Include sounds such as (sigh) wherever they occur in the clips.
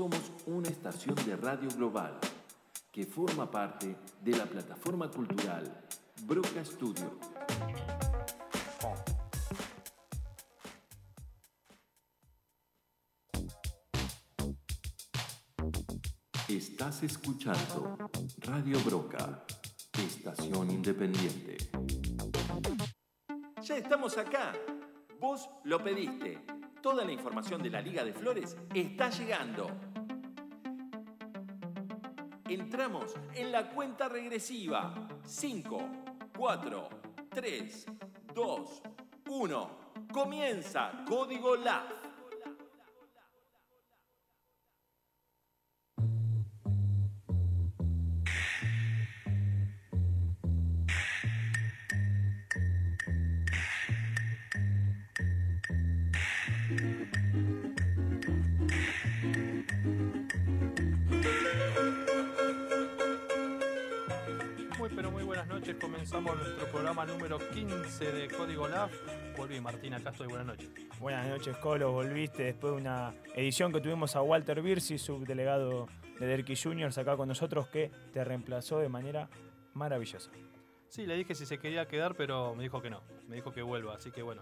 somos una estación de radio global que forma parte de la plataforma cultural Broca Studio. Estás escuchando Radio Broca, estación independiente. Ya estamos acá. Vos lo pediste. Toda la información de la Liga de Flores está llegando. Entramos en la cuenta regresiva. 5, 4, 3, 2, 1. Comienza Código LAF. 15 de Código LAF. Volví, Martín, acá estoy, buenas noches. Buenas noches, Colo, volviste después de una edición que tuvimos a Walter Birsi, subdelegado de Derky Juniors, acá con nosotros, que te reemplazó de manera maravillosa. Sí, le dije si se quería quedar, pero me dijo que no, me dijo que vuelva, así que bueno,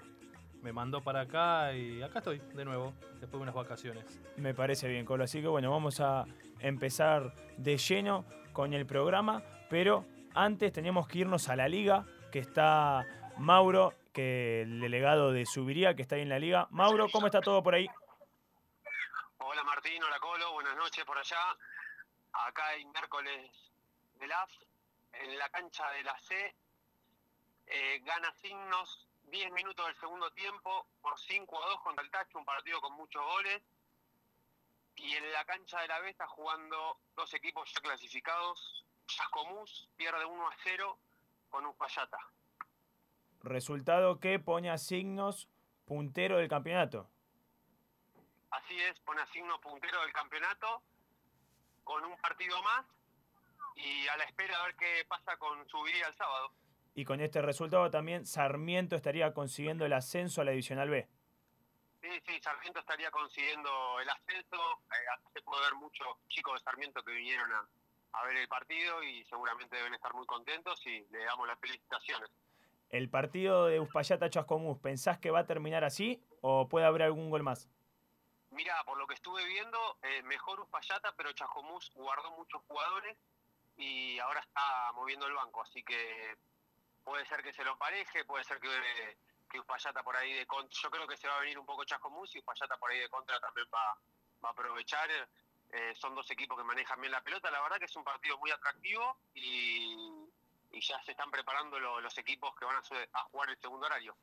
me mandó para acá y acá estoy de nuevo, después de unas vacaciones. Me parece bien, Colo. Así que bueno, vamos a empezar de lleno con el programa, pero antes teníamos que irnos a la liga, que está Mauro, que el delegado de Subiría, que está ahí en la liga. Mauro, ¿cómo está todo por ahí? Hola Martín, hola Colo, buenas noches por allá. Acá hay miércoles del AF, en la cancha de la C. Eh, gana Signos 10 minutos del segundo tiempo por 5 a 2 contra el Tacho, un partido con muchos goles. Y en la cancha de la B está jugando dos equipos ya clasificados, Chascomús pierde 1 a 0 con un Uspallata. Resultado que pone a signos puntero del campeonato. Así es, pone a signos puntero del campeonato con un partido más y a la espera a ver qué pasa con su vida el sábado. Y con este resultado también Sarmiento estaría consiguiendo el ascenso a la Divisional B. Sí, sí, Sarmiento estaría consiguiendo el ascenso. Eh, se puede ver muchos chicos de Sarmiento que vinieron a, a ver el partido y seguramente deben estar muy contentos y le damos las felicitaciones. El partido de Uspallata Chascomús, ¿pensás que va a terminar así o puede haber algún gol más? Mira, por lo que estuve viendo, eh, mejor Uspallata, pero Chascomús guardó muchos jugadores y ahora está moviendo el banco, así que puede ser que se lo pareje, puede ser que, que Uspallata por ahí de contra, yo creo que se va a venir un poco Chascomús y Uspallata por ahí de contra también va, va a aprovechar eh, son dos equipos que manejan bien la pelota. La verdad que es un partido muy atractivo y, ya se están preparando los equipos que van a, jugar el segundo horario.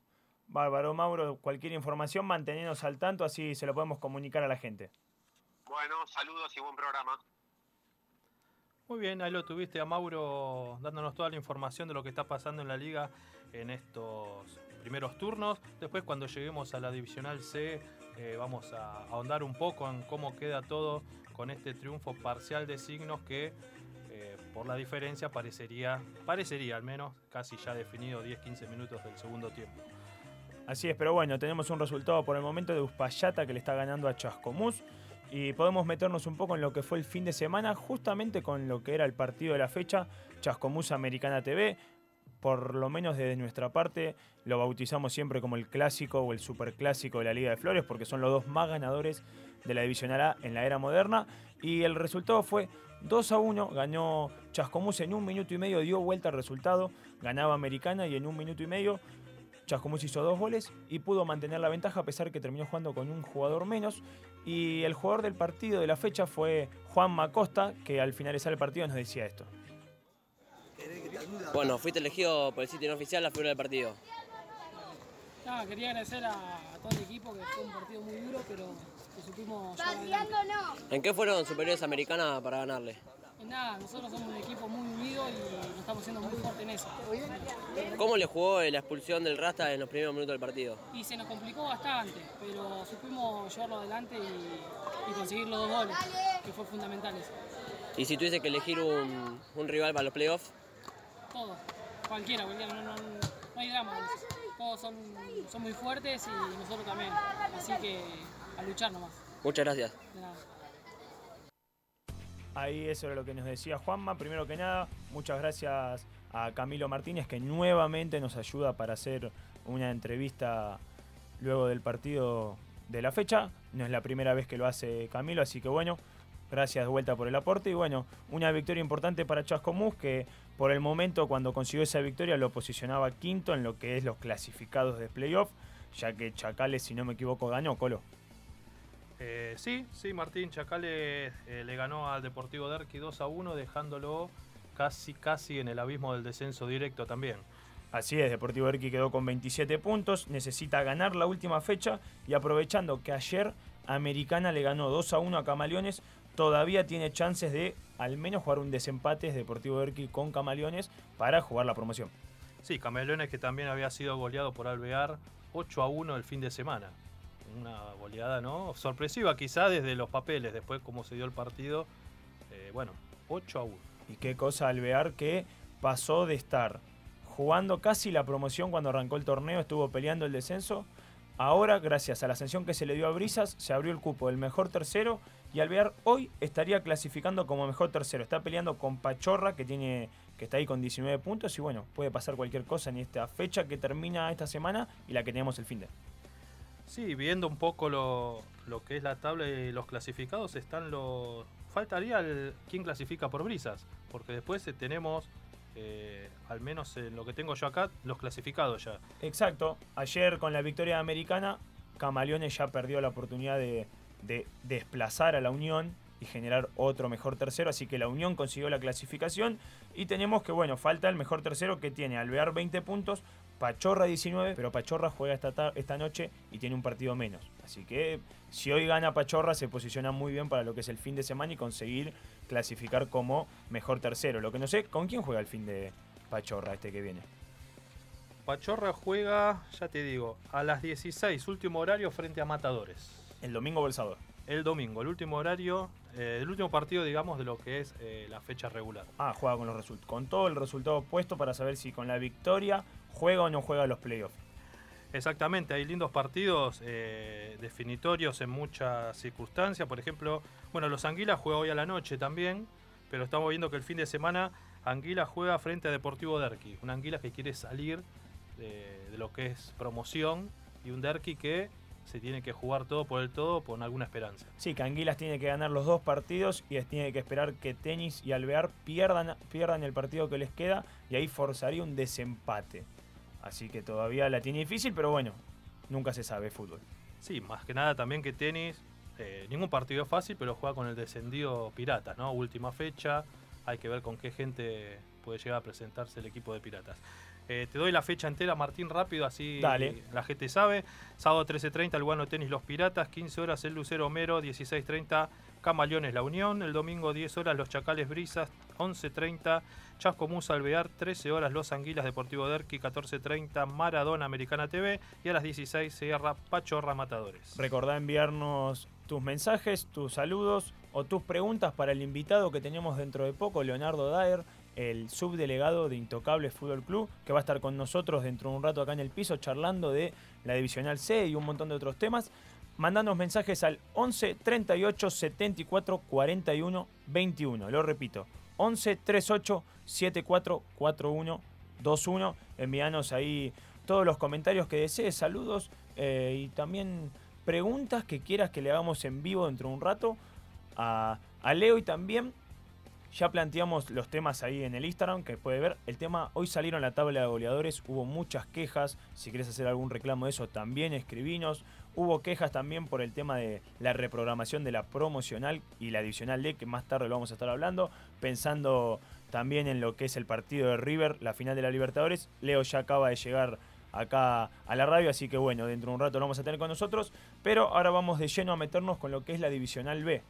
Bárbaro, Mauro, cualquier información mantenernos al tanto, así se lo podemos comunicar a la gente. Bueno, saludos y buen programa. Muy bien, ahí lo tuviste a Mauro dándonos toda la información de lo que está pasando en la liga en estos primeros turnos. Después cuando lleguemos a la Divisional C eh, vamos a ahondar un poco en cómo queda todo con este triunfo parcial de signos que por la diferencia parecería, parecería al menos casi ya definido 10-15 minutos del segundo tiempo. Así es, pero bueno, tenemos un resultado por el momento de Uspallata que le está ganando a Chascomús y podemos meternos un poco en lo que fue el fin de semana, justamente con lo que era el partido de la fecha, Chascomús Americana TV. Por lo menos desde nuestra parte lo bautizamos siempre como el clásico o el superclásico de la Liga de Flores, porque son los dos más ganadores de la Divisional A en la era moderna. Y el resultado fue 2 a 1, ganó Chascomús en un minuto y medio, dio vuelta al resultado, ganaba Americana y en un minuto y medio Chascomús hizo dos goles y pudo mantener la ventaja a pesar que terminó jugando con un jugador menos. Y el jugador del partido de la fecha fue Juan Macosta, que al finalizar el partido nos decía esto. Bueno, fuiste elegido por el sitio oficial la figura del partido. quería agradecer a, todo el equipo que fue un partido muy duro, pero supimos ¿En qué fueron superiores americanas para ganarle? En nada, nosotros somos un equipo muy unido y nos estamos siendo muy fuertes en eso. ¿Cómo le jugó la expulsión del Rasta en los primeros minutos del partido? Y se nos complicó bastante, pero supimos llevarlo adelante y, conseguir los dos goles, que fue fundamental eso. ¿Y si tuviese que elegir un, rival para los playoffs? Todos, cualquiera, cualquiera, no, no, no hay drama. Todos son, son muy fuertes y nosotros también, así que a luchar nomás. Muchas gracias. Ahí eso era lo que nos decía Juanma. Primero que nada, muchas gracias a Camilo Martínez que nuevamente nos ayuda para hacer una entrevista luego del partido de la fecha. No es la primera vez que lo hace Camilo, así que bueno, gracias de vuelta por el aporte. Y bueno, una victoria importante para Chascomús que por el momento cuando consiguió esa victoria lo posicionaba quinto en lo que es los clasificados de playoff, ya que Chacales, si no me equivoco, ganó Colo. Eh, sí, sí, Martín Chacales eh, le ganó al Deportivo Derqui 2 a 1, dejándolo casi, casi en el abismo del descenso directo también. Así es, Deportivo Derqui quedó con 27 puntos, necesita ganar la última fecha y aprovechando que ayer Americana le ganó 2 a 1 a Camaleones, todavía tiene chances de al menos jugar un desempate Deportivo Derqui con Camaleones para jugar la promoción. Sí, Camaleones que también había sido goleado por Alvear 8 a 1 el fin de semana una goleada, ¿no? Sorpresiva quizá desde los papeles, después cómo se dio el partido. Eh, bueno, 8 a 1. Y qué cosa Alvear que pasó de estar jugando casi la promoción cuando arrancó el torneo, estuvo peleando el descenso. Ahora, gracias a la ascensión que se le dio a Brisas, se abrió el cupo del mejor tercero y Alvear hoy estaría clasificando como mejor tercero. Está peleando con Pachorra, que tiene que está ahí con 19 puntos y bueno, puede pasar cualquier cosa en esta fecha que termina esta semana y la que tenemos el fin de. Sí, viendo un poco lo, que es la tabla y los clasificados, están los. Faltaría el, quién clasifica por brisas, porque después eh, tenemos, eh, al menos en lo que tengo yo acá, los clasificados ya. Exacto. Ayer con la victoria americana, Camaleones ya perdió la oportunidad de, de desplazar a la Unión y generar otro mejor tercero, así que la Unión consiguió la clasificación y tenemos que, bueno, falta el mejor tercero que tiene Alvear 20 puntos, Pachorra 19, pero Pachorra juega esta, esta noche y tiene un partido menos. Así que si hoy gana Pachorra se posiciona muy bien para lo que es el fin de semana y conseguir clasificar como mejor tercero. Lo que no sé, ¿con quién juega el fin de Pachorra este que viene? Pachorra juega, ya te digo, a las 16, último horario frente a Matadores. El domingo o el sábado. El domingo, el último horario, eh, el último partido, digamos, de lo que es eh, la fecha regular. Ah, juega con los con todo el resultado puesto para saber si con la victoria juega o no juega los playoffs. Exactamente, hay lindos partidos eh, definitorios en muchas circunstancias. Por ejemplo, bueno, los Anguilas juega hoy a la noche también, pero estamos viendo que el fin de semana Anguila juega frente a Deportivo Derqui. Un Anguila que quiere salir de, de, lo que es promoción y un Derqui que se tiene que jugar todo por el todo con alguna esperanza. Sí, que Anguilas tiene que ganar los dos partidos y tiene que esperar que Tenis y Alvear pierdan, pierdan el partido que les queda y ahí forzaría un desempate. Así que todavía la tiene difícil, pero bueno, nunca se sabe fútbol. Sí, más que nada también que Tenis, eh, ningún partido es fácil, pero juega con el descendido Piratas, ¿no? Última fecha, hay que ver con qué gente puede llegar a presentarse el equipo de Piratas. Eh, te doy la fecha entera, Martín, rápido, así la gente sabe. Sábado 13.30, el Guano Tenis Los Piratas, 15 horas el Lucero Homero, 16.30 Camaleones La Unión, el domingo 10 horas Los Chacales Brisas, 11.30 Chasco Musa Alvear, 13 horas Los Anguilas Deportivo Derqui, 14.30 Maradona Americana TV y a las 16 cierra Pachorra Matadores. Recordá enviarnos tus mensajes, tus saludos o tus preguntas para el invitado que tenemos dentro de poco, Leonardo Daer el subdelegado de Intocable Fútbol Club, que va a estar con nosotros dentro de un rato acá en el piso charlando de la Divisional C y un montón de otros temas. Mandándonos mensajes al 11 38 74 41 21. Lo repito, 11 38 74 41 21. Envíanos ahí todos los comentarios que desees, saludos eh, y también preguntas que quieras que le hagamos en vivo dentro de un rato a, a Leo y también ya planteamos los temas ahí en el Instagram, que puede ver. El tema, hoy salieron la tabla de goleadores, hubo muchas quejas. Si quieres hacer algún reclamo de eso, también escribinos. Hubo quejas también por el tema de la reprogramación de la promocional y la adicional D, que más tarde lo vamos a estar hablando. Pensando también en lo que es el partido de River, la final de la Libertadores. Leo ya acaba de llegar acá a la radio, así que bueno, dentro de un rato lo vamos a tener con nosotros. Pero ahora vamos de lleno a meternos con lo que es la divisional B.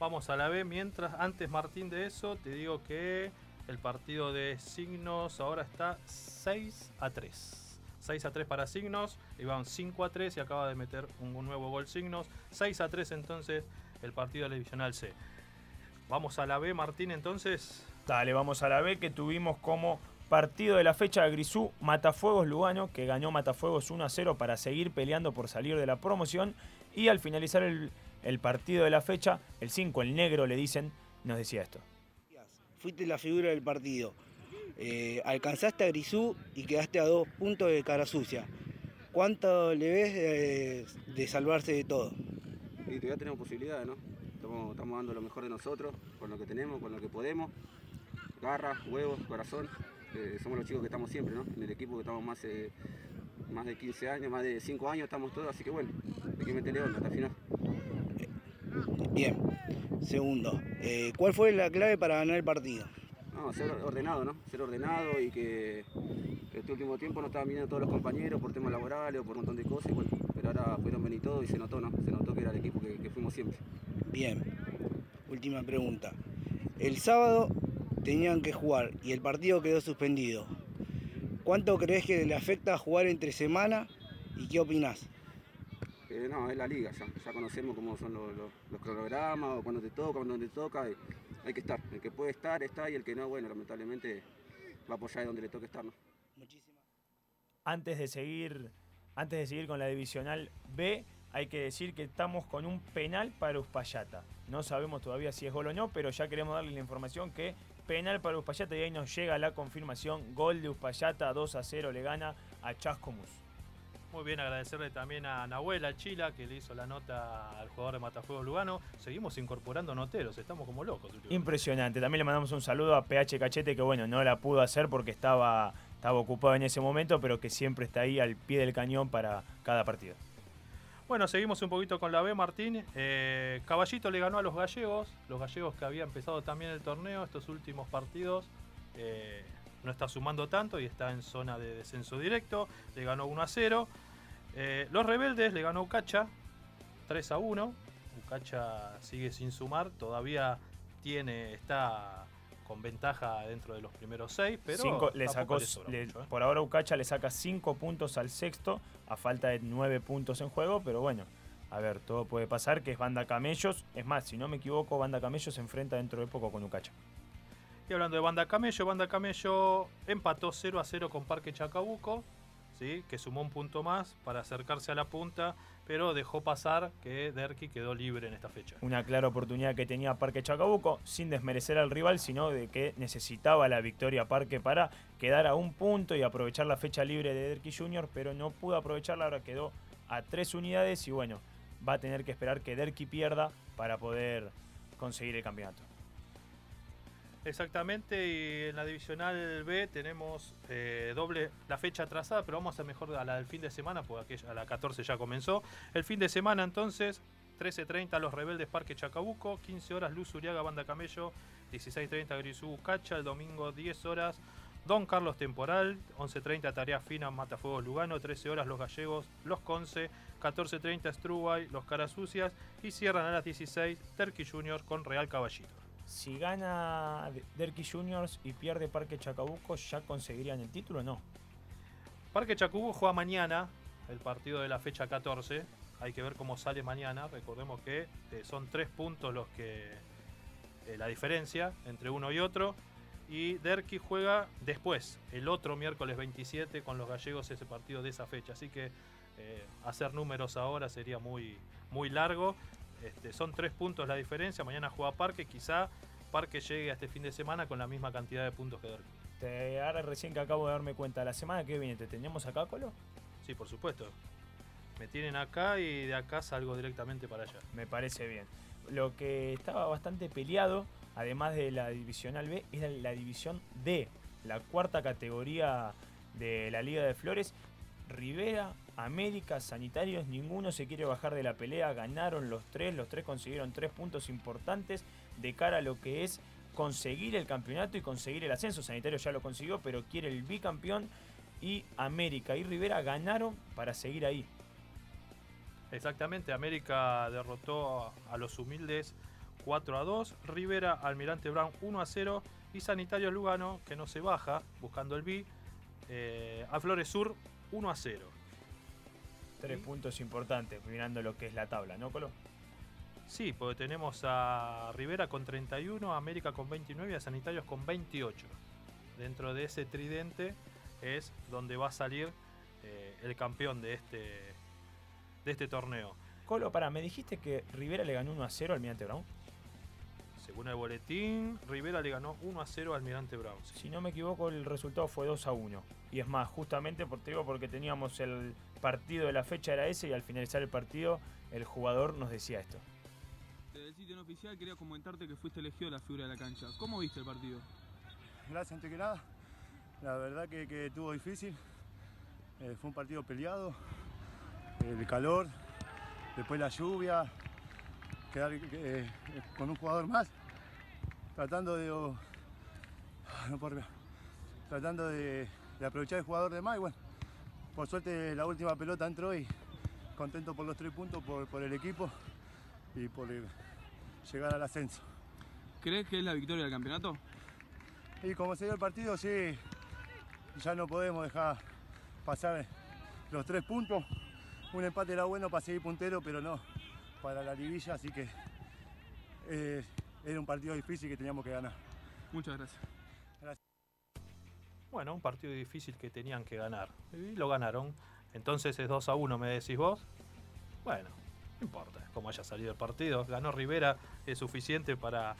Vamos a la B. Mientras, antes Martín de eso, te digo que el partido de Signos ahora está 6 a 3. 6 a 3 para Signos, iban 5 a 3 y acaba de meter un nuevo gol Signos. 6 a 3 entonces el partido de la Divisional C. Vamos a la B, Martín, entonces. Dale, vamos a la B que tuvimos como partido de la fecha de Grisú Matafuegos Lugano, que ganó Matafuegos 1 a 0 para seguir peleando por salir de la promoción. Y al finalizar el, el partido de la fecha, el 5, el negro le dicen, nos decía esto. Fuiste la figura del partido. Eh, alcanzaste a Grisú y quedaste a dos puntos de cara sucia. ¿Cuánto le ves de, de salvarse de todo? Y todavía tenemos posibilidades, ¿no? Estamos, estamos dando lo mejor de nosotros, con lo que tenemos, con lo que podemos. Garra, huevos, corazón. Eh, somos los chicos que estamos siempre, ¿no? En el equipo que estamos más, eh, más de 15 años, más de 5 años estamos todos, así que bueno, hay que meterle onda hasta el final. Bien. Segundo, eh, ¿cuál fue la clave para ganar el partido? No, ser ordenado, ¿no? Ser ordenado y que este último tiempo no estaban viniendo todos los compañeros por temas laborales o por un montón de cosas, y bueno, pero ahora fueron venir todos y se notó, ¿no? Se notó que era el equipo que, que fuimos siempre. Bien. Última pregunta. El sábado tenían que jugar y el partido quedó suspendido. ¿Cuánto crees que le afecta jugar entre semana y qué opinás? Eh, no, es la liga, ya, ya conocemos cómo son los, los- los cronogramas, o cuando te toca, cuando te toca, y hay que estar. El que puede estar, está, y el que no, bueno, lamentablemente va a apoyar donde le toque estar, ¿no? Antes de seguir, antes de seguir con la divisional B, hay que decir que estamos con un penal para Uspallata. No sabemos todavía si es gol o no, pero ya queremos darle la información que penal para Uspallata y ahí nos llega la confirmación. Gol de Uspallata, 2 a 0 le gana a Chascomús. Muy bien, agradecerle también a Nahuel Chila que le hizo la nota al jugador de Matafuegos Lugano. Seguimos incorporando noteros, estamos como locos. Impresionante. También le mandamos un saludo a PH Cachete, que bueno, no la pudo hacer porque estaba, estaba ocupado en ese momento, pero que siempre está ahí al pie del cañón para cada partido. Bueno, seguimos un poquito con la B, Martín. Eh, Caballito le ganó a los gallegos, los gallegos que había empezado también el torneo, estos últimos partidos. eh, no está sumando tanto y está en zona de descenso directo. Le ganó 1 a 0. Eh, los rebeldes le ganó Ucacha 3 a 1. Ucacha sigue sin sumar, todavía tiene, está con ventaja dentro de los primeros 6, pero Cinco- le tampoco sacó, le- mucho, ¿eh? por ahora Ucacha le saca 5 puntos al sexto, a falta de 9 puntos en juego, pero bueno, a ver, todo puede pasar, que es Banda Camellos. Es más, si no me equivoco, Banda Camellos se enfrenta dentro de poco con Ucacha. Y hablando de Banda Camello, Banda Camello empató 0 a 0 con Parque Chacabuco, ¿sí? que sumó un punto más para acercarse a la punta, pero dejó pasar que Derki quedó libre en esta fecha. Una clara oportunidad que tenía Parque Chacabuco, sin desmerecer al rival, sino de que necesitaba la victoria Parque para quedar a un punto y aprovechar la fecha libre de Derki Junior, pero no pudo aprovecharla, ahora quedó a tres unidades y bueno, va a tener que esperar que Derki pierda para poder conseguir el campeonato. Exactamente, y en la divisional B tenemos eh, doble la fecha atrasada, pero vamos a mejor a la del fin de semana, porque a la 14 ya comenzó. El fin de semana entonces, 13.30 Los Rebeldes Parque Chacabuco, 15 horas Luz Uriaga Banda Camello, 16.30 Grisú Cacha, el domingo 10 horas Don Carlos Temporal, 11.30 Tarea Fina Matafuegos Lugano, 13 horas Los Gallegos, Los Conce, 14.30 Strubay, Los Caras Sucias y cierran a las 16 Terqui Juniors con Real Caballito. Si gana Derki Juniors y pierde Parque Chacabuco, ¿ya conseguirían el título o no? Parque Chacubo juega mañana el partido de la fecha 14. Hay que ver cómo sale mañana. Recordemos que eh, son tres puntos los que eh, la diferencia entre uno y otro. Y Derki juega después, el otro miércoles 27 con los gallegos ese partido de esa fecha. Así que eh, hacer números ahora sería muy, muy largo. Este, son tres puntos la diferencia. Mañana juega Parque. Quizá Parque llegue a este fin de semana con la misma cantidad de puntos que Derki. Te, ahora recién que acabo de darme cuenta, la semana que viene te tenemos acá, Colo. Sí, por supuesto. Me tienen acá y de acá salgo directamente para allá. Me parece bien. Lo que estaba bastante peleado, además de la divisional B, era la división D, la cuarta categoría de la Liga de Flores. Rivera, América, Sanitarios, ninguno se quiere bajar de la pelea. Ganaron los tres, los tres consiguieron tres puntos importantes de cara a lo que es conseguir el campeonato y conseguir el ascenso. Sanitarios ya lo consiguió, pero quiere el bicampeón. Y América y Rivera ganaron para seguir ahí. Exactamente, América derrotó a- los humildes 4 a 2, Rivera, Almirante Brown 1 a 0 y Sanitario Lugano, que no se baja, buscando el B, eh, a Flores Sur 1 a 0. Tres puntos importantes, mirando lo que es la tabla, ¿no, Colo? Sí, porque tenemos a Rivera con 31, a América con 29 y a Sanitarios con 28. Dentro de ese tridente es donde va a salir eh, el campeón de este, de este torneo. Colo, para, me dijiste que Rivera le ganó 1 a 0 al Almirante Brown. Según el boletín, Rivera le ganó 1 a 0 al Almirante Brown. Si no me equivoco, el resultado fue 2 a 1. Y es más, justamente por, te digo, porque teníamos el partido de la fecha era ese y al finalizar el partido el jugador nos decía esto. Desde el sitio no oficial quería comentarte que fuiste elegido la figura de la cancha. ¿Cómo viste el partido? Gracias antes que nada. La verdad que, que estuvo difícil. Eh, fue un partido peleado. El calor, después la lluvia, quedar eh, con un jugador más, tratando de, oh, no por, tratando de, de, aprovechar el jugador de más. Y bueno, por suerte la última pelota entró y contento por los tres puntos, por, por el equipo y por el, llegar al ascenso. ¿Crees que es la victoria del campeonato? Y como se dio el partido, sí, ya no podemos dejar pasar los tres puntos. Un empate era bueno para seguir puntero, pero no para la liguilla, así que eh, era un partido difícil que teníamos que ganar. Muchas gracias. gracias. Bueno, un partido difícil que tenían que ganar. Y lo ganaron. Entonces es 2 a 1, me decís vos. Bueno, no importa cómo haya salido el partido. Ganó Rivera, es suficiente para,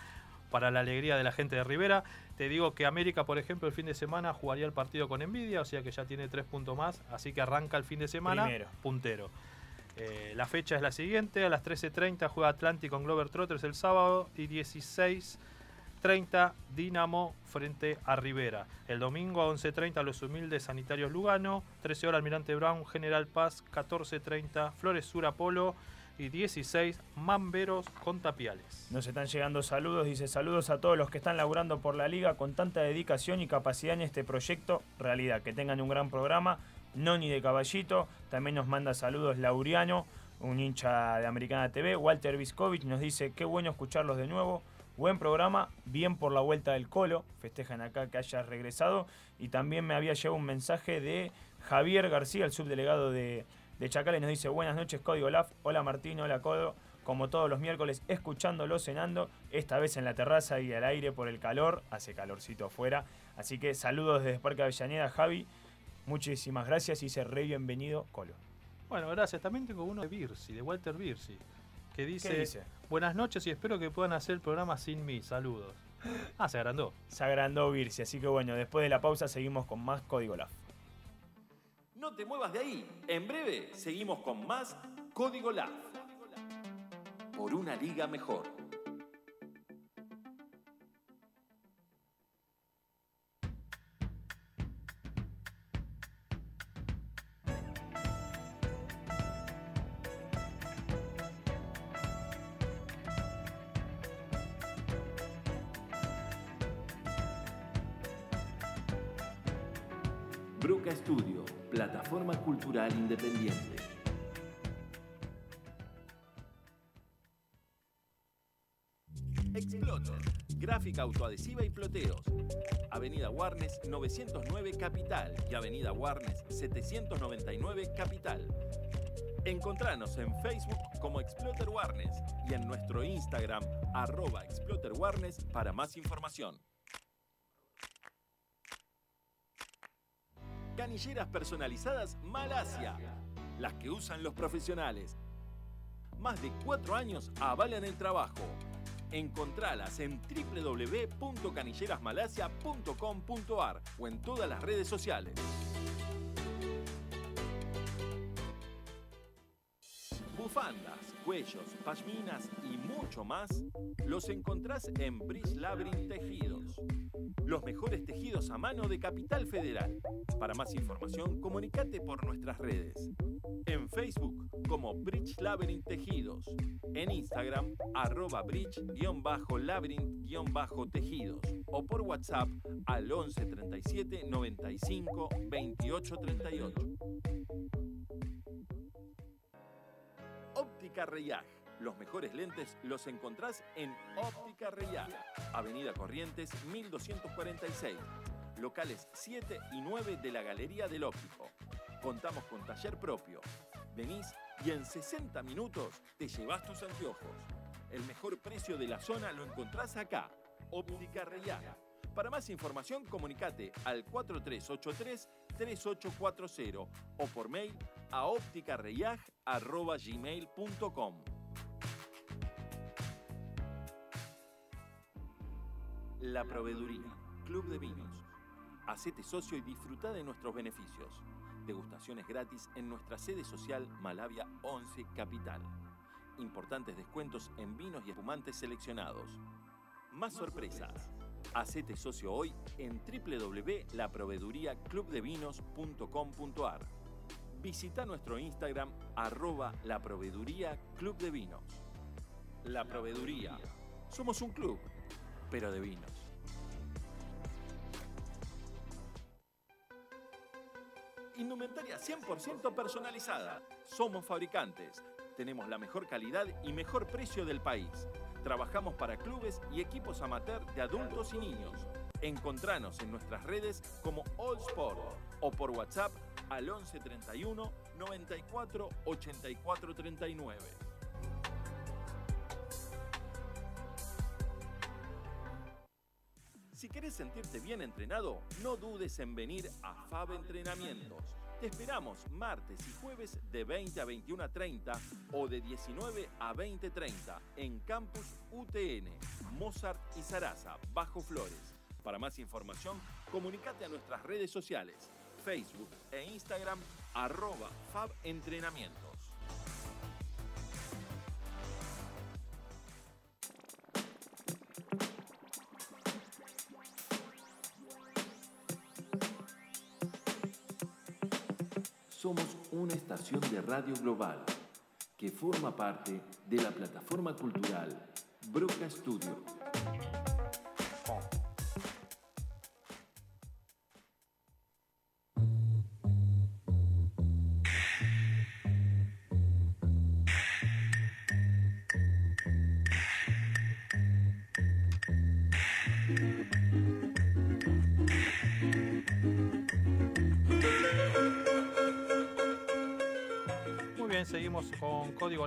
para la alegría de la gente de Rivera. Te digo que América, por ejemplo, el fin de semana jugaría el partido con Envidia, o sea que ya tiene tres puntos más, así que arranca el fin de semana Primero. puntero. Eh, la fecha es la siguiente, a las 13.30 juega Atlántico con Glover Trotters el sábado y 16.30 Dinamo frente a Rivera. El domingo a 11.30 Los Humildes Sanitarios Lugano, 13 horas Almirante Brown General Paz, 14.30 Flores Sur Apolo y 16 Mamberos con Tapiales. Nos están llegando saludos, dice saludos a todos los que están laburando por la liga con tanta dedicación y capacidad en este proyecto realidad. Que tengan un gran programa. Noni de Caballito, también nos manda saludos Lauriano, un hincha de Americana TV. Walter Viscovich nos dice, qué bueno escucharlos de nuevo. Buen programa, bien por la vuelta del Colo. Festejan acá que hayas regresado. Y también me había llegado un mensaje de Javier García, el subdelegado de, de Chacales. Nos dice, buenas noches, Código LAF. Hola Martín, hola Codo. Como todos los miércoles, escuchándolo cenando. Esta vez en la terraza y al aire por el calor. Hace calorcito afuera. Así que saludos desde Parque Avellaneda, Javi. Muchísimas gracias y se re bienvenido, Colo. Bueno, gracias. También tengo uno de Birsi, de Walter Birsi, que dice, dice? Buenas noches y espero que puedan hacer el programa sin mí. Saludos. Ah, se agrandó. Se agrandó Birsi, así que bueno, después de la pausa seguimos con más Código LAF. No te muevas de ahí. En breve seguimos con más Código LAF. Por una liga mejor. Independiente. Exploter, gráfica autoadhesiva y ploteos. Avenida Warnes 909 Capital y Avenida Warnes 799 Capital. Encontranos en Facebook como Exploter Warnes y en nuestro Instagram arroba Exploter Warnes para más información. Canilleras personalizadas Malasia, las que usan los profesionales. Más de cuatro años avalan el trabajo. Encontralas en www.canillerasmalasia.com.ar o en todas las redes sociales. Bufandas, cuellos, pashminas y mucho más los encontrás en Bridge Tejidos. Los mejores tejidos a mano de Capital Federal. Para más información, comunicate por nuestras redes. En Facebook como Bridge Labyrinth Tejidos. En Instagram, arroba bridge-labyrinth-tejidos. O por WhatsApp al 11 37 95 28 38. Óptica Reyag. Los mejores lentes los encontrás en Óptica Reyag. Avenida Corrientes 1246. Locales 7 y 9 de la Galería del Óptico. Contamos con taller propio. Venís y en 60 minutos te llevas tus anteojos. El mejor precio de la zona lo encontrás acá. Óptica Reyag. Para más información, comunicate al 4383-3840 o por mail a ópticareyag.gmail.com. La Proveeduría, Club de Vinos. Hacete socio y disfruta de nuestros beneficios. Degustaciones gratis en nuestra sede social Malavia 11 Capital. Importantes descuentos en vinos y espumantes seleccionados. Más sorpresas. Hacete socio hoy en www.laproveduriaclubdevinos.com.ar. Visita nuestro Instagram arroba la Club de Vinos. La Proveeduría. Somos un club, pero de vinos. Indumentaria 100% personalizada. Somos fabricantes. Tenemos la mejor calidad y mejor precio del país. Trabajamos para clubes y equipos amateur de adultos y niños. Encontranos en nuestras redes como All Sport o por WhatsApp al 11 31 94 84 39. Sentirte bien entrenado, no dudes en venir a Fab Entrenamientos. Te esperamos martes y jueves de 20 a 21.30 o de 19 a 20.30 en Campus UTN, Mozart y Sarasa, Bajo Flores. Para más información, comunícate a nuestras redes sociales, Facebook e Instagram, arroba Fab Somos una estación de radio global que forma parte de la plataforma cultural Broca Studio.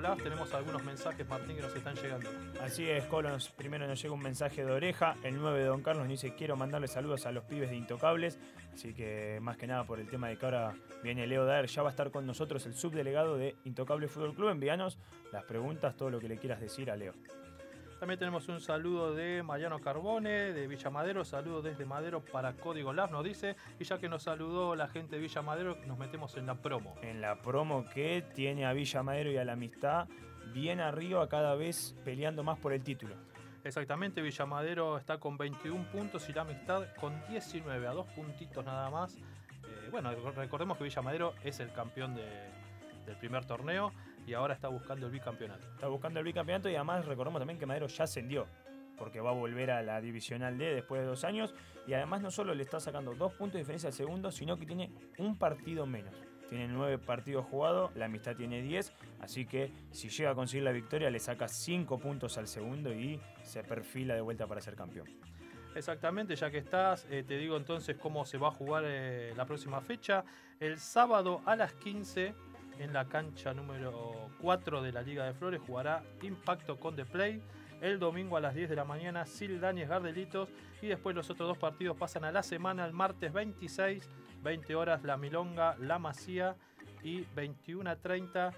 Tenemos algunos mensajes, Martín, que nos están llegando. Así es, Colos. Primero nos llega un mensaje de oreja. El 9 de Don Carlos dice: Quiero mandarle saludos a los pibes de Intocables. Así que, más que nada, por el tema de que ahora viene Leo Daer, ya va a estar con nosotros el subdelegado de Intocable Fútbol Club. Envíanos las preguntas, todo lo que le quieras decir a Leo. También tenemos un saludo de Mariano Carbone, de Villa Madero. Saludo desde Madero para Código Lab, nos dice. Y ya que nos saludó la gente de Villa Madero, nos metemos en la promo. En la promo que tiene a Villa Madero y a la amistad bien arriba, cada vez peleando más por el título. Exactamente, Villa Madero está con 21 puntos y la amistad con 19, a dos puntitos nada más. Eh, bueno, recordemos que Villa Madero es el campeón de- del primer torneo y ahora está buscando el bicampeonato. Está buscando el bicampeonato y además recordemos también que Madero ya ascendió. Porque va a volver a la Divisional D después de dos años. Y además no solo le está sacando dos puntos de diferencia al segundo, sino que tiene un partido menos. Tiene nueve partidos jugados, la amistad tiene 10. Así que si llega a conseguir la victoria, le saca cinco puntos al segundo y se perfila de vuelta para ser campeón. Exactamente, ya que estás, eh, te digo entonces cómo se va a jugar eh, la próxima fecha. El sábado a las 15, en la cancha número 4 de la Liga de Flores, jugará Impacto con The Play. El domingo a las 10 de la mañana, Sildañez Gardelitos. Y después los otros dos partidos pasan a la semana, el martes 26, 20 horas, La Milonga, La Masía. Y 21 a 30,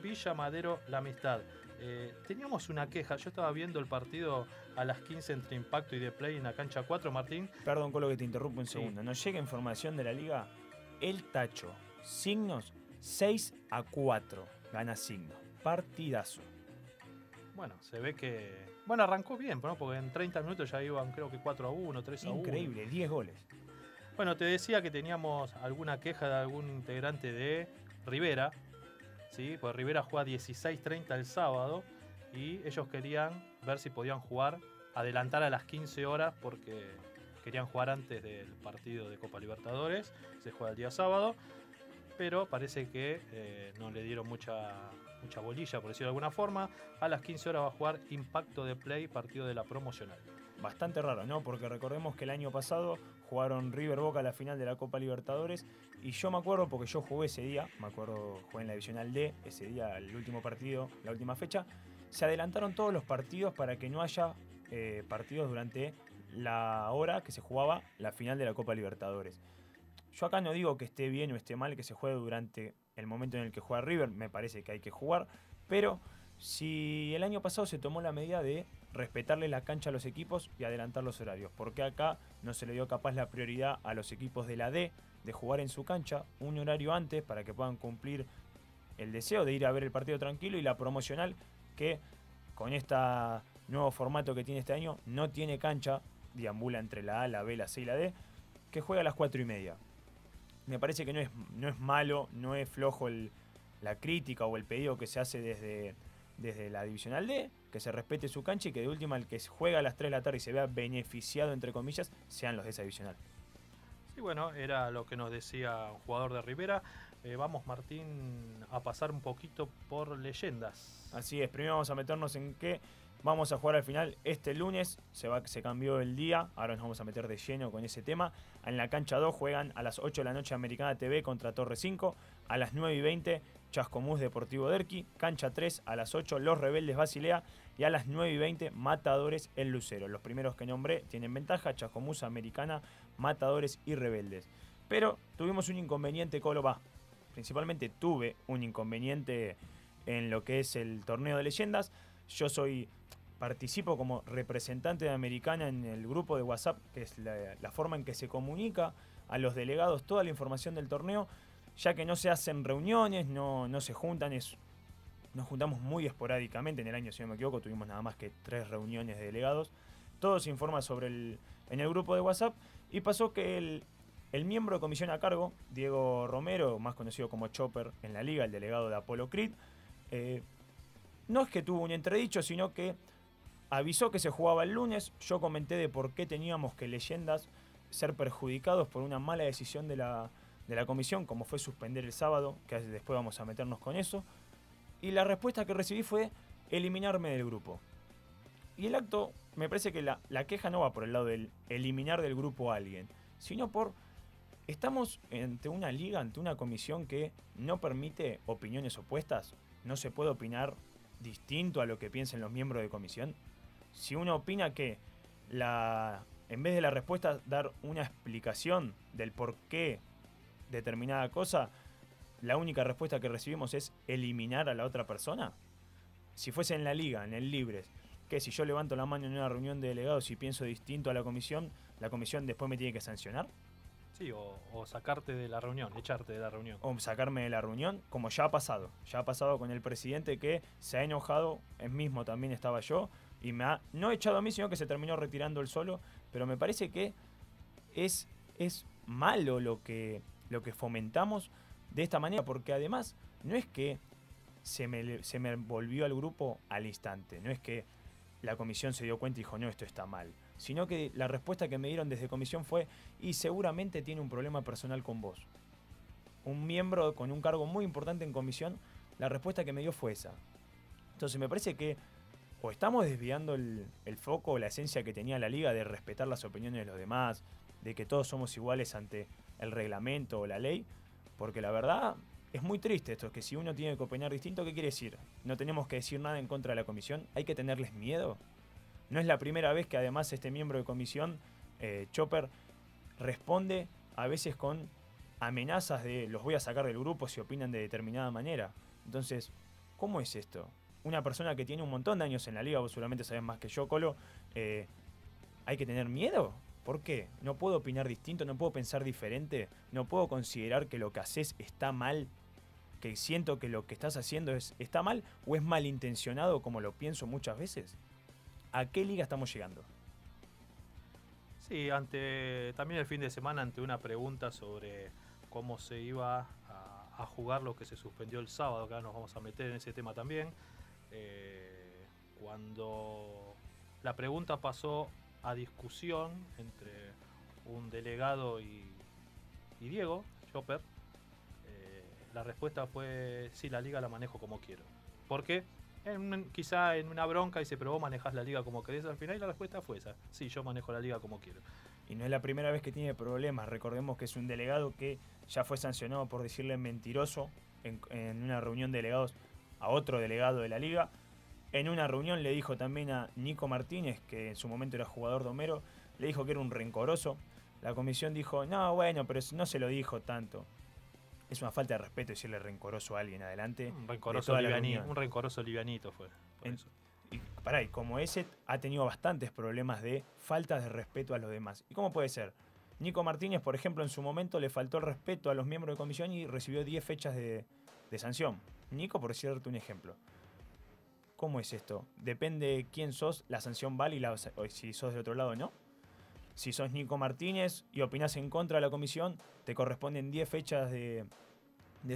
Villa Madero, La Amistad. Eh, teníamos una queja, yo estaba viendo el partido a las 15 entre Impacto y The Play en la cancha 4, Martín. Perdón, Colo, que te interrumpo un segundo. Nos llega información de la liga. El Tacho, signos 6 a 4. Gana signo. Partidazo. Bueno, se ve que. Bueno, arrancó bien, ¿no? porque en 30 minutos ya iban, creo que 4 a 1, 3 a 1. Increíble, 10 goles. Bueno, te decía que teníamos alguna queja de algún integrante de Rivera. ¿sí? Pues Rivera juega 16-30 el sábado y ellos querían ver si podían jugar, adelantar a las 15 horas porque querían jugar antes del partido de Copa Libertadores. Se juega el día sábado, pero parece que eh, no le dieron mucha, mucha bolilla, por decirlo de alguna forma. A las 15 horas va a jugar Impacto de Play, partido de la promocional. Bastante raro, ¿no? Porque recordemos que el año pasado jugaron River Boca la final de la Copa Libertadores y yo me acuerdo porque yo jugué ese día, me acuerdo, jugué en la Divisional D, ese día, el último partido, la última fecha, se adelantaron todos los partidos para que no haya eh, partidos durante la hora que se jugaba la final de la Copa Libertadores. Yo acá no digo que esté bien o esté mal que se juegue durante el momento en el que juega River, me parece que hay que jugar, pero si el año pasado se tomó la medida de respetarle la cancha a los equipos y adelantar los horarios. Porque acá no se le dio capaz la prioridad a los equipos de la D de jugar en su cancha un horario antes para que puedan cumplir el deseo de ir a ver el partido tranquilo y la promocional que con este nuevo formato que tiene este año no tiene cancha, deambula entre la A, la B, la C y la D, que juega a las 4 y media. Me parece que no es, no es malo, no es flojo la crítica o el pedido que se hace desde, desde la Divisional D, que se respete su cancha y que de última el que juega a las 3 de la tarde y se vea beneficiado, entre comillas, sean los de esa Divisional. Sí, bueno, era lo que nos decía un jugador de Rivera. Eh, vamos, Martín, a pasar un poquito por leyendas. Así es, primero vamos a meternos en que vamos a jugar al final este lunes. Se, va, se cambió el día, ahora nos vamos a meter de lleno con ese tema. En la cancha 2 juegan a las 8 de la noche Americana TV contra Torre 5. A las 9 y 20 Chascomús Deportivo Derqui. Cancha 3 a las 8 Los Rebeldes Basilea. Y a las 9 y 20 Matadores El Lucero. Los primeros que nombré tienen ventaja. Chascomús Americana, Matadores y Rebeldes. Pero tuvimos un inconveniente, Colo va principalmente tuve un inconveniente en lo que es el torneo de leyendas. Yo soy participo como representante de Americana en el grupo de WhatsApp, que es la, forma en que se comunica a los delegados toda la información del torneo, ya que no se hacen reuniones, no, no se juntan, es, nos juntamos muy esporádicamente. En el año, si no me equivoco, tuvimos nada más que tres reuniones de delegados. Todo se informa sobre el, en el grupo de WhatsApp y pasó que el, el miembro de comisión a cargo, Diego Romero, más conocido como Chopper en la liga, el delegado de Apolo Creed, eh, no es que tuvo un entredicho, sino que avisó que se jugaba el lunes. Yo comenté de por qué teníamos que leyendas ser perjudicados por una mala decisión de la, de la comisión, como fue suspender el sábado, que después vamos a meternos con eso. Y la respuesta que recibí fue eliminarme del grupo. Y el acto, me parece que la, la queja no va por el lado del eliminar del grupo a alguien, sino por ¿Estamos ante una liga, ante una comisión que no permite opiniones opuestas? ¿No se puede opinar distinto a lo que piensen los miembros de comisión? Si uno opina que la, en vez de la respuesta dar una explicación del por qué determinada cosa, la única respuesta que recibimos es eliminar a la otra persona. Si fuese en la liga, en el Libres, que si yo levanto la mano en una reunión de delegados y pienso distinto a la comisión, la comisión después me tiene que sancionar. Sí, o, sacarte de la reunión, echarte de la reunión. O sacarme de la reunión, como ya ha pasado. Ya ha pasado con el presidente que se ha enojado, él mismo también estaba yo, y me ha no echado a mí, sino que se terminó retirando él solo. Pero me parece que es, es malo lo que, lo que fomentamos de esta manera, porque además no es que se me, se me volvió al grupo al instante, no es que la comisión se dio cuenta y dijo, no, esto está mal sino que la respuesta que me dieron desde comisión fue, y seguramente tiene un problema personal con vos. Un miembro con un cargo muy importante en comisión, la respuesta que me dio fue esa. Entonces me parece que o estamos desviando el, foco o la esencia que tenía la liga de respetar las opiniones de los demás, de que todos somos iguales ante el reglamento o la ley, porque la verdad es muy triste esto, que si uno tiene que opinar distinto, ¿qué quiere decir? No tenemos que decir nada en contra de la comisión, hay que tenerles miedo. No es la primera vez que además este miembro de comisión, eh, Chopper, responde a veces con amenazas de los voy a sacar del grupo si opinan de determinada manera. Entonces, ¿cómo es esto? Una persona que tiene un montón de años en la liga, vos seguramente sabés más que yo, Colo, eh, ¿hay que tener miedo? ¿Por qué? ¿No puedo opinar distinto? ¿No puedo pensar diferente? ¿No puedo considerar que lo que haces está mal? ¿Que siento que lo que estás haciendo es, está mal o es malintencionado como lo pienso muchas veces? ¿A qué liga estamos llegando? Sí, ante también el fin de semana ante una pregunta sobre cómo se iba a, jugar lo que se suspendió el sábado, acá nos vamos a meter en ese tema también. Eh, cuando la pregunta pasó a discusión entre un delegado y, Diego Chopper, eh, la respuesta fue sí, la liga la manejo como quiero. ¿Por qué? quizá en una bronca y dice, pero vos manejás la liga como querés al final y la respuesta fue esa. Sí, yo manejo la liga como quiero. Y no es la primera vez que tiene problemas. Recordemos que es un delegado que ya fue sancionado por decirle mentiroso en, en una reunión de delegados a otro delegado de la liga. En una reunión le dijo también a Nico Martínez, que en su momento era jugador de Homero, le dijo que era un rencoroso. La comisión dijo, no, bueno, pero no se lo dijo tanto es una falta de respeto decirle rencoroso a alguien adelante. Un rencoroso, livianito, un rencoroso livianito fue. Y, pará, y como ese ha tenido bastantes problemas de falta de respeto a los demás. ¿Y cómo puede ser? Nico Martínez, por ejemplo, en su momento le faltó el respeto a los miembros de comisión y recibió 10 fechas de, de sanción. Nico, por decirte un ejemplo. ¿Cómo es esto? Depende quién sos, la sanción vale y la, si sos del otro lado no. Si sos Nico Martínez y opinás en contra de la comisión, te corresponden 10 fechas de,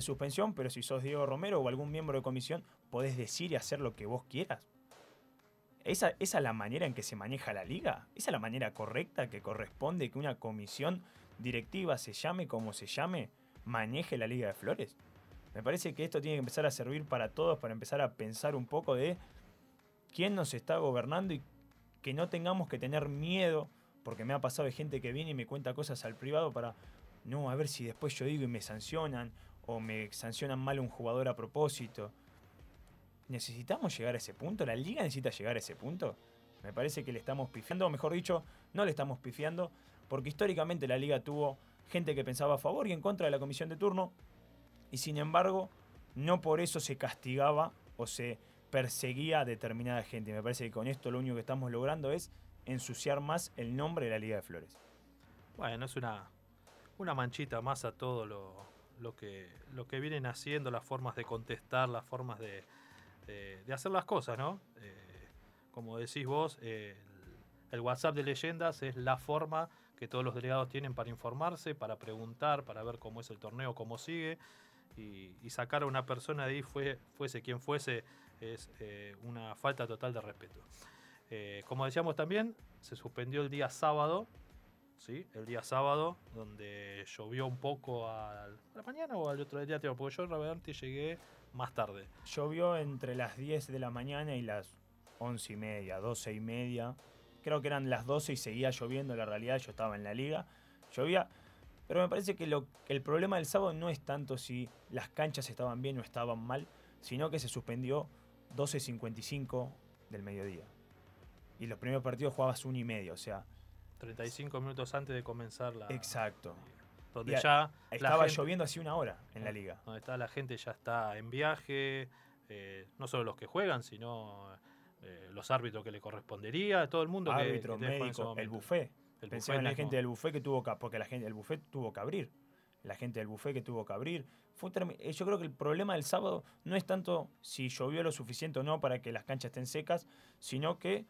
suspensión, pero si sos Diego Romero o algún miembro de comisión, podés decir y hacer lo que vos quieras. ¿Esa, ¿Esa es la manera en que se maneja la liga? ¿Esa es la manera correcta que corresponde que una comisión directiva, se llame como se llame, maneje la Liga de Flores? Me parece que esto tiene que empezar a servir para todos, para empezar a pensar un poco de quién nos está gobernando y que no tengamos que tener miedo, porque me ha pasado de gente que viene y me cuenta cosas al privado para, no, a ver si después yo digo y me sancionan, o me sancionan mal un jugador a propósito. ¿Necesitamos llegar a ese punto? ¿La liga necesita llegar a ese punto? Me parece que le estamos pifiando, o mejor dicho, no le estamos pifiando, porque históricamente la liga tuvo gente que pensaba a favor y en contra de la comisión de turno, y sin embargo, no por eso se castigaba o se perseguía a determinada gente. Me parece que con esto lo único que estamos logrando es ensuciar más el nombre de la Liga de Flores. Bueno, es una, una manchita más a todo lo, lo, que, lo que vienen haciendo, las formas de contestar, las formas de, de, hacer las cosas, ¿no? Eh, como decís vos, el, el WhatsApp de leyendas es la forma que todos los delegados tienen para informarse, para preguntar, para ver cómo es el torneo, cómo sigue. Y, sacar a una persona de ahí, fue, fuese quien fuese, es eh, una falta total de respeto. Eh, como decíamos también, se suspendió el día sábado, ¿sí? El día sábado, donde llovió un poco a la mañana o al otro día, porque yo realmente llegué más tarde. Llovió entre las 10 de la mañana y las 11 y media, 12 y media. Creo que eran las 12 y seguía lloviendo, la realidad yo estaba en la liga. Llovía, pero me parece que lo, el problema del sábado no es tanto si las canchas estaban bien o estaban mal, sino que se suspendió 12.55 del mediodía. Y los primeros partidos jugabas una y media, o sea. 35 minutos antes de comenzar la. Exacto. Donde Y ya. Estaba gente- lloviendo hace una hora en la liga. Donde está la gente ya está en viaje, eh, no solo los que juegan, sino eh, los árbitros que le correspondería, todo el mundo que- Árbitro, que, médico, el buffet. El Pensé buffet en la mismo. gente del buffet que tuvo que. Porque la gente del buffet tuvo que abrir. La gente del buffet que tuvo que abrir. Fue eh, yo creo que el problema del sábado no es tanto si llovió lo suficiente o no para que las canchas estén secas, sino que.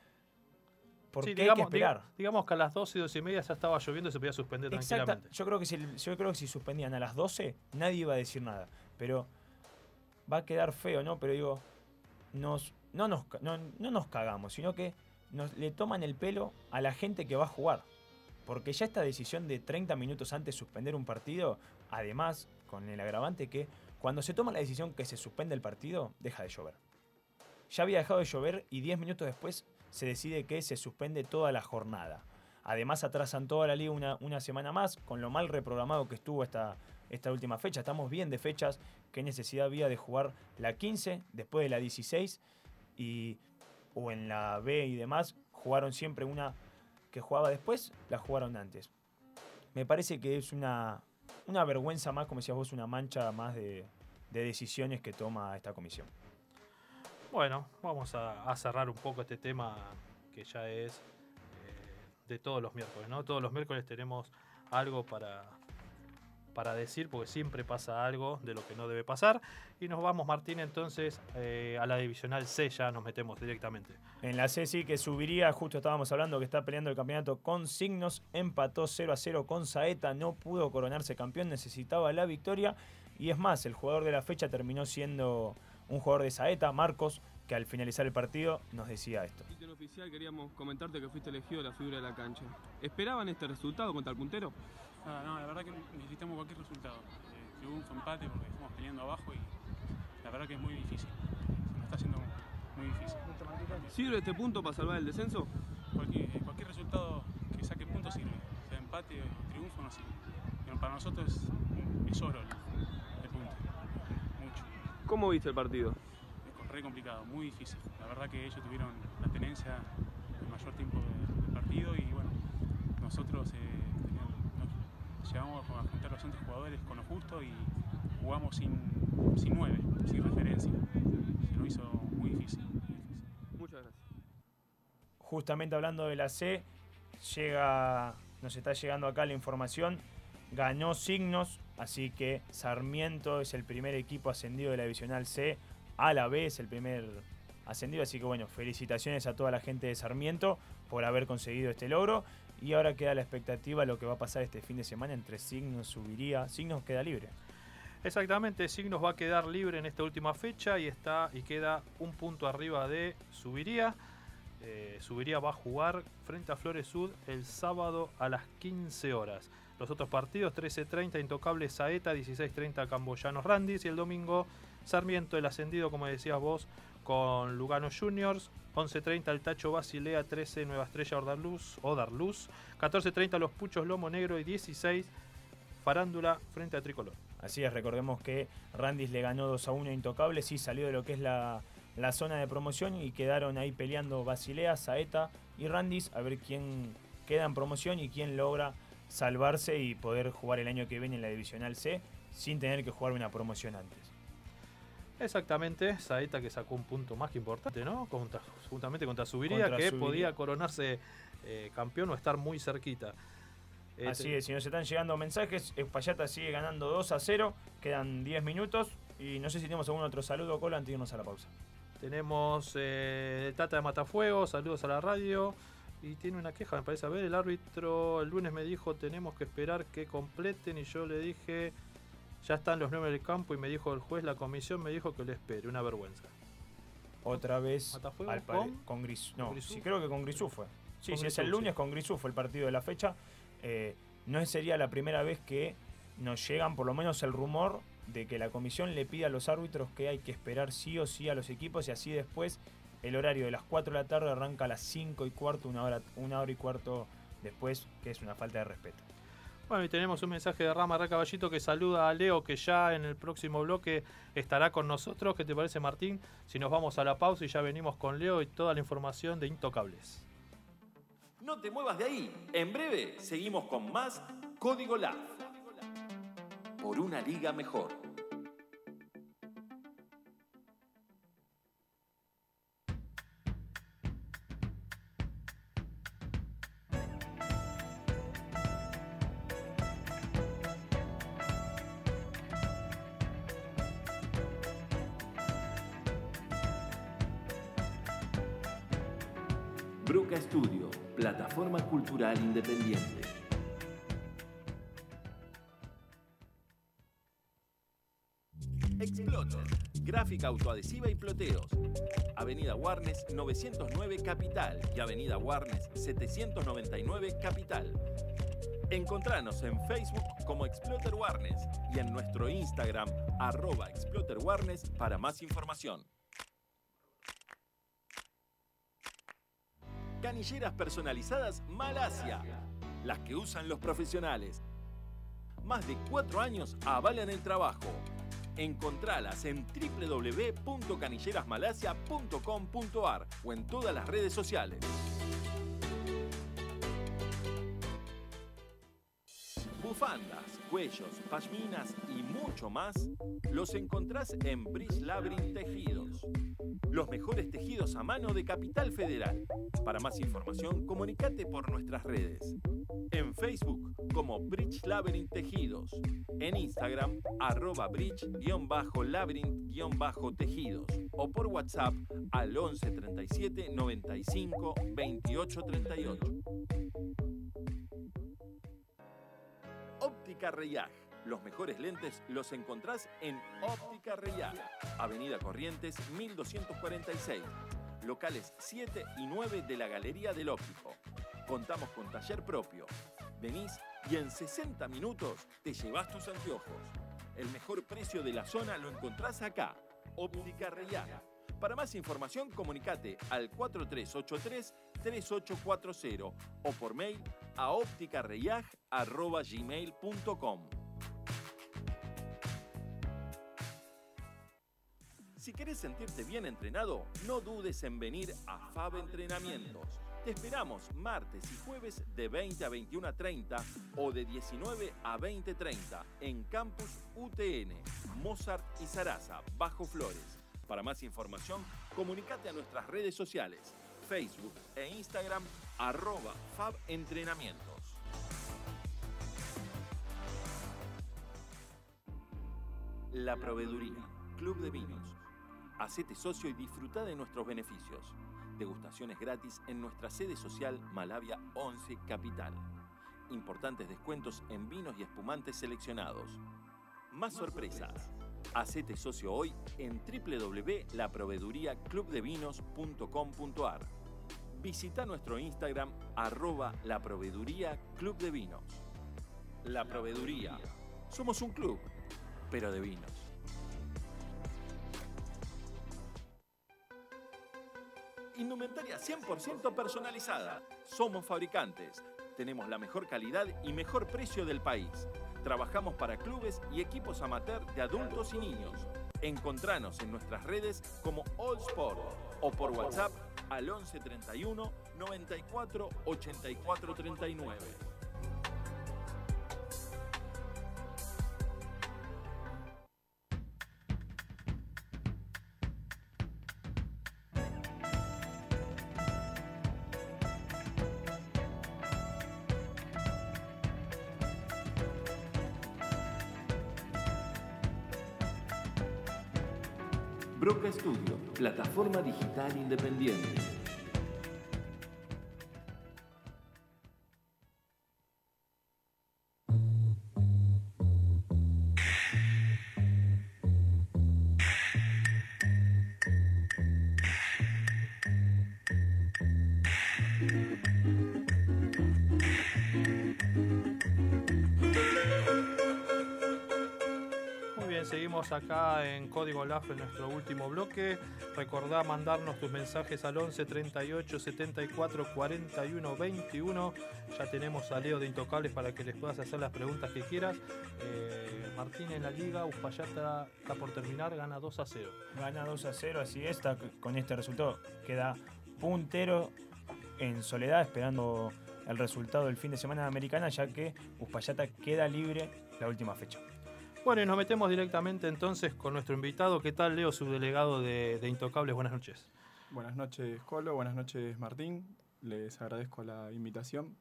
¿Por Sí, qué digamos, hay que esperar? diga- digamos que a las 12 y 12 y media ya estaba lloviendo y se podía suspender Exacta, tranquilamente. yo creo, que si, yo creo que si suspendían a las 12, nadie iba a decir nada. Pero va a quedar feo, ¿no? Pero digo, nos, no, nos, no, no nos cagamos, sino que nos, le toman el pelo a la gente que va a jugar. Porque ya esta decisión de 30 minutos antes suspender un partido, además, con el agravante que cuando se toma la decisión que se suspende el partido, deja de llover. Ya había dejado de llover y 10 minutos después se decide que se suspende toda la jornada. Además atrasan toda la liga una, una semana más, con lo mal reprogramado que estuvo esta, esta última fecha. Estamos bien de fechas, qué necesidad había de jugar la 15, después de la 16, y, o en la B y demás, jugaron siempre una que jugaba después, la jugaron antes. Me parece que es una, una vergüenza más, como decías vos, una mancha más de, de decisiones que toma esta comisión. Bueno, vamos a, a cerrar un poco este tema que ya es eh, de todos los miércoles, ¿no? Todos los miércoles tenemos algo para, para decir, porque siempre pasa algo de lo que no debe pasar. Y nos vamos, Martín, entonces eh, a la divisional C ya nos metemos directamente. En la C sí que subiría, justo estábamos hablando que está peleando el campeonato con signos, empató 0 a 0 con Saeta, no pudo coronarse campeón, necesitaba la victoria. Y es más, el jugador de la fecha terminó siendo un jugador de Saeta, Marcos, que al finalizar el partido nos decía esto. En oficial queríamos comentarte que fuiste elegido la figura de la cancha. ¿Esperaban este resultado contra el puntero? No, no, la verdad que necesitamos cualquier resultado. Eh, triunfo, empate, porque estamos peleando abajo y la verdad que es muy difícil. Se nos está haciendo muy difícil. ¿Sirve este punto para salvar el descenso? Cualquier, eh, cualquier resultado que saque puntos sirve. Sea empate o triunfo no sirve. Pero para nosotros es, es oro el, el punto. Mucho. ¿Cómo viste el partido? Es re complicado, muy difícil. La verdad que ellos tuvieron la tenencia el mayor tiempo de- del partido y bueno, nosotros eh, llegamos a juntar los 11 jugadores con lo justo y jugamos sin, sin 9, sin referencia. Se nos hizo muy difícil. Muchas gracias. justamente hablando de la C, llega, nos está llegando acá la información, ganó Signos, así que Sarmiento es el primer equipo ascendido de la Divisional C, a la B es el primer ascendido, así que bueno, felicitaciones a toda la gente de Sarmiento por haber conseguido este logro. Y ahora queda la expectativa lo que va a pasar este fin de semana entre Signos subiría. Signos queda libre. Exactamente, Signos va a quedar libre en esta última fecha y está y queda un punto arriba de Subiría. Eh, Subiría va a jugar frente a Flores Sud el sábado a las 15 horas. Los otros partidos, 13.30 Intocable Saeta, 16.30 Camboyanos Randis y el domingo Sarmiento, el ascendido, como decías vos, con Lugano Juniors. 11.30 el Tacho Basilea, 13 Nueva Estrella Odarluz, Odarluz 14.30 Los Puchos Lomo Negro y 16 Farándula frente a Tricolor. Así es, recordemos que Randis le ganó 2 a 1 a Intocable, sí salió de lo que es la, la zona de promoción y quedaron ahí peleando Basilea, Saeta y Randis a ver quién queda en promoción y quién logra salvarse y poder jugar el año que viene en la Divisional C sin tener que jugar una promoción antes. Exactamente, Saeta que sacó un punto más que importante, ¿no? Contra, juntamente contra Subiría, que podía coronarse eh, campeón o estar muy cerquita. Así es, si nos están llegando mensajes, Espallata sigue ganando 2 a 0, quedan 10 minutos y no sé si tenemos algún otro saludo, Cola, antes de irnos a la pausa. Tenemos eh, Tata de Matafuego, saludos a la radio. Y tiene una queja, me parece. A ver, el árbitro el lunes me dijo tenemos que esperar que completen y yo le dije ya están los nueve del campo y me dijo el juez, la comisión me dijo que le espere, una vergüenza. Otra vez al con, con Gris, no, sí creo que con Grisú fue. Sí, si es el lunes con Grisú fue el partido de la fecha. Eh, no sería la primera vez que nos llegan por lo menos el rumor de que la comisión le pide a los árbitros que hay que esperar sí o sí a los equipos y así después el horario de las 4 de la tarde arranca a las 5 y cuarto, una hora, una hora y cuarto después, que es una falta de respeto. Bueno, y tenemos un mensaje de Rama Caballito que saluda a Leo, que ya en el próximo bloque estará con nosotros. ¿Qué te parece, Martín? Si nos vamos a la pausa y ya venimos con Leo y toda la información de Intocables. No te muevas de ahí. En breve seguimos con más Código LAF. Por una liga mejor. Bruca Studio, plataforma cultural independiente. Exploter, gráfica autoadhesiva y ploteos. Avenida Warnes 909 Capital y Avenida Warnes 799 Capital. Encontranos en Facebook como Exploter Warnes y en nuestro Instagram arroba Exploter Warnes para más información. Canilleras personalizadas Malasia, las que usan los profesionales. Más de cuatro años avalan el trabajo. Encontralas en www.canillerasmalasia.com.ar o en todas las redes sociales. Bufandas, cuellos, pashminas y mucho más los encontrás en Bridge Labyrinth Tejidos. Los mejores tejidos a mano de Capital Federal. Para más información, comunicate por nuestras redes. En Facebook como Bridge Labyrinth Tejidos. En Instagram arroba bridge-labyrinth-tejidos. O por WhatsApp al 11 37 95 28 38. Óptica Reyaj. Los mejores lentes los encontrás en Óptica Reyaj. Avenida Corrientes 1246. Locales 7 y 9 de la Galería del Óptico. Contamos con taller propio. Venís y en 60 minutos te llevas tus anteojos. El mejor precio de la zona lo encontrás acá. Óptica Reyaj. Para más información, comunicate al 4383-3840 o por mail a opticarreyaj.gmail.com. Si querés sentirte bien entrenado, no dudes en venir a Fab Entrenamientos. Te esperamos martes y jueves de 20 a 21.30 o de 19 a 20.30 en Campus UTN, Mozart y Sarasa, Bajo Flores. Para más información, comunícate a nuestras redes sociales, Facebook e Instagram arroba Fab La Proveeduría, Club de Vinos. Hacete socio y disfruta de nuestros beneficios. Degustaciones gratis en nuestra sede social Malavia 11 Capital. Importantes descuentos en vinos y espumantes seleccionados. Más sorpresas. Hacete socio hoy en www.laproveduriaclubdevinos.com.ar. Visita nuestro Instagram arroba la Club de Vinos. La Proveeduría. Somos un club, pero de vinos. Indumentaria 100% personalizada. Somos fabricantes. Tenemos la mejor calidad y mejor precio del país. Trabajamos para clubes y equipos amateur de adultos y niños. Encontranos en nuestras redes como All Sport o por WhatsApp al 11 31 94 84 39. Broca Studio, plataforma digital independiente. Acá en Código LAF en nuestro último bloque. Recordá mandarnos tus mensajes al 11 38 74 41 21. Ya tenemos a Leo de Intocables para que les puedas hacer las preguntas que quieras. Eh, Martín en la liga, Uspallata está por terminar, gana 2 a 0. Gana 2 a 0, así es. está con este resultado queda puntero en soledad, esperando el resultado del fin de semana de americana, ya que Uspallata queda libre la última fecha. Bueno, y nos metemos directamente entonces con nuestro invitado. ¿Qué tal, Leo, subdelegado de, de Intocables? Buenas noches. Buenas noches, Colo. Buenas noches, Martín. Les agradezco la invitación.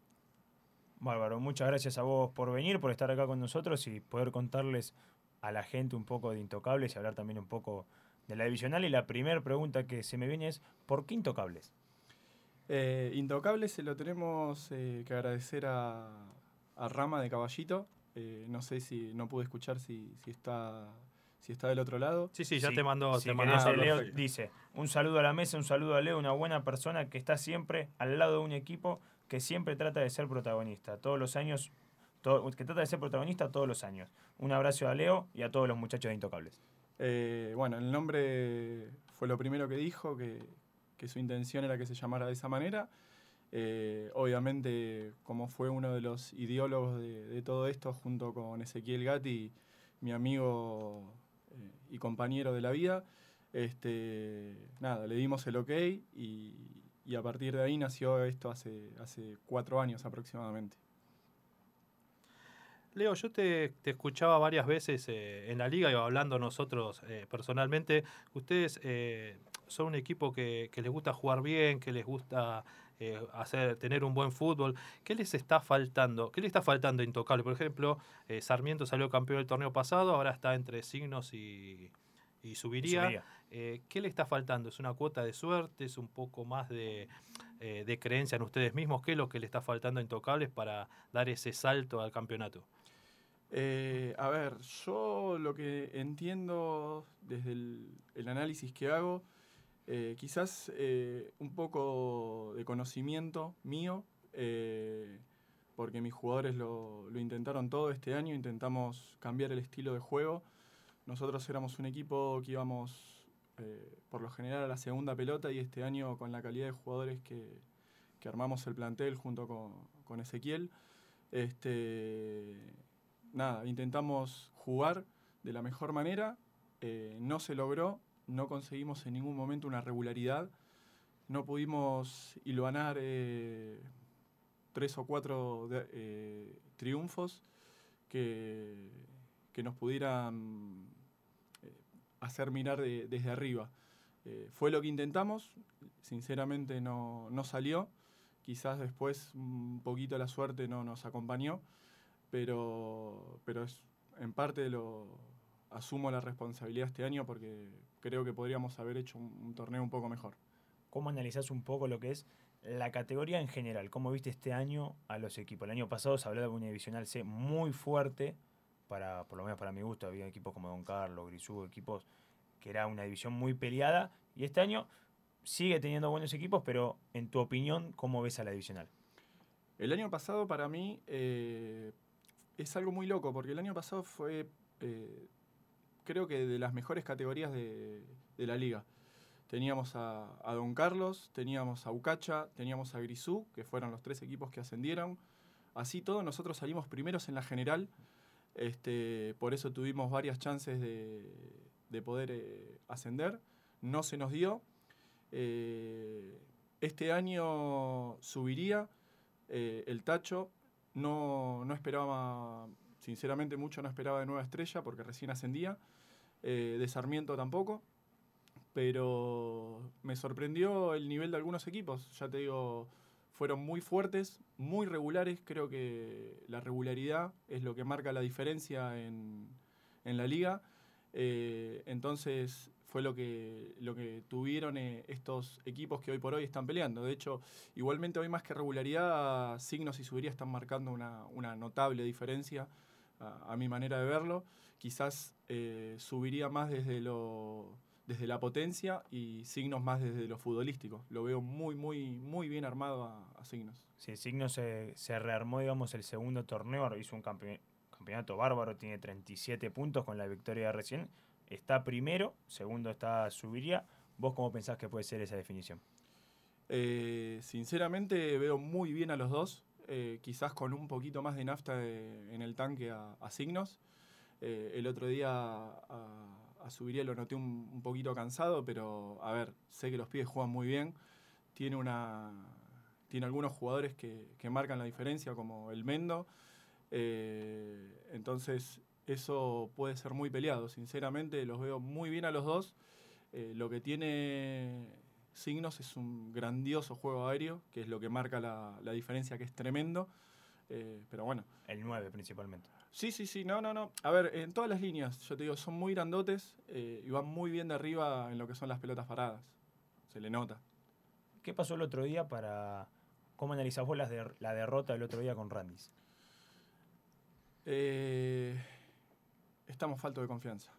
Bárbaro, muchas gracias a vos por venir, por estar acá con nosotros y poder contarles a la gente un poco de Intocables y hablar también un poco de la divisional. Y la primera pregunta que se me viene es, ¿por qué Intocables? Eh, Intocables se lo tenemos eh, que agradecer a, a Rama de Caballito. Eh, no sé si no pude escuchar si, si está si está del otro lado. Sí, sí, ya te mandó. Si te mandó. Leo dice, un saludo a la mesa, un saludo a Leo, una buena persona que está siempre al lado de un equipo que siempre trata de ser protagonista. Todos los años, todo- que trata de ser protagonista todos los años. Un abrazo a Leo y a todos los muchachos de Intocables. Eh, bueno, el nombre fue lo primero que dijo, que, que su intención era que se llamara de esa manera. Eh, obviamente, como fue uno de los ideólogos de, todo esto, junto con Ezequiel Gatti, mi amigo eh, y compañero de la vida, este, nada, le dimos el ok y, a partir de ahí nació esto hace, hace cuatro años aproximadamente. Leo, yo te, te escuchaba varias veces eh, en la liga y hablando nosotros personalmente. Ustedes son un equipo que, que les gusta jugar bien, que les gusta eh, hacer, tener un buen fútbol. ¿Qué les está faltando? ¿Qué le está faltando a Intocable? Por ejemplo, eh, Sarmiento salió campeón del torneo pasado, ahora está entre signos y, y subiría. Subiría. Eh, ¿Qué le está faltando? ¿Es una cuota de suerte? ¿Es un poco más de, eh, de creencia en ustedes mismos? ¿Qué es lo que le está faltando a Intocables para dar ese salto al campeonato? Eh, a ver, yo lo que entiendo desde el, el análisis que hago, eh, quizás eh, un poco de conocimiento mío, eh, porque mis jugadores lo, intentaron todo este año, intentamos cambiar el estilo de juego. Nosotros éramos un equipo que íbamos por lo general a la segunda pelota y este año con la calidad de jugadores que, armamos el plantel junto con, Ezequiel, este, nada, intentamos jugar de la mejor manera, no se logró, no conseguimos en ningún momento una regularidad, no pudimos hilvanar eh, tres o cuatro eh, triunfos que, que nos pudieran eh, hacer mirar de- desde arriba. Fue lo que intentamos, sinceramente no, no salió. Quizás después un poquito la suerte no nos acompañó, pero, pero es en parte lo asumo la responsabilidad este año porque creo que podríamos haber hecho un, un torneo un poco mejor. ¿Cómo analizás un poco lo que es la categoría en general? ¿Cómo viste este año a los equipos? El año pasado se habló de una divisional C muy fuerte, para, por lo menos para mi gusto, había equipos como Don Carlos, Grisú, equipos que era una división muy peleada, y este año sigue teniendo buenos equipos, pero en tu opinión, ¿cómo ves a la divisional? El año pasado para mí eh, es algo muy loco, porque el año pasado fue, eh, creo que de las mejores categorías de, de la liga. Teníamos a, Don Carlos, teníamos a Ucacha, teníamos a Grisú, que fueron los tres equipos que ascendieron. Así todo, nosotros salimos primeros en la general, este, por eso tuvimos varias chances de, de poder eh, ascender. No se nos dio. Eh, este año subiría eh, el tacho. No, no, esperaba, sinceramente mucho no esperaba de Nueva Estrella porque recién ascendía. De Sarmiento tampoco. Pero me sorprendió el nivel de algunos equipos. Ya te digo, fueron muy fuertes, muy regulares. Creo que la regularidad es lo que marca la diferencia en, en la liga. Eh, entonces fue lo que, lo que tuvieron eh, estos equipos que hoy por hoy están peleando. De hecho, igualmente hoy más que regularidad, Signos y Subiría están marcando una, una notable diferencia a, mi manera de verlo. Quizás eh, subiría más desde lo desde la potencia y Signos más desde lo futbolístico. Lo veo muy, muy, muy bien armado a, a Signos. Sí, Signos se, se, rearmó, digamos, el segundo torneo, hizo un campe campeonato bárbaro, tiene 37 puntos con la victoria recién. Está primero, segundo está Subiría. ¿Vos cómo pensás que puede ser esa definición? Eh, sinceramente veo muy bien a los dos, eh, quizás con un poquito más de nafta de, en el tanque a, a Signos. Eh, el otro día a, Subiría lo noté un, poquito cansado, pero a ver, sé que los pibes juegan muy bien. Tiene, una, tiene algunos jugadores que, que marcan la diferencia, como el Mendo. Eh, entonces, eso puede ser muy peleado. Sinceramente, los veo muy bien a los dos. Eh, lo que tiene Signos es un grandioso juego aéreo, que es lo que marca la, la diferencia, que es tremendo. Pero bueno. El 9 principalmente. Sí, sí, sí, no, no, no. A ver, en todas las líneas, yo te digo, son muy grandotes eh, y van muy bien de arriba en lo que son las pelotas paradas. Se le nota. ¿Qué pasó el otro día para... ¿Cómo analizás vos la, la derrota del otro día con Randis? Eh, estamos faltos de confianza.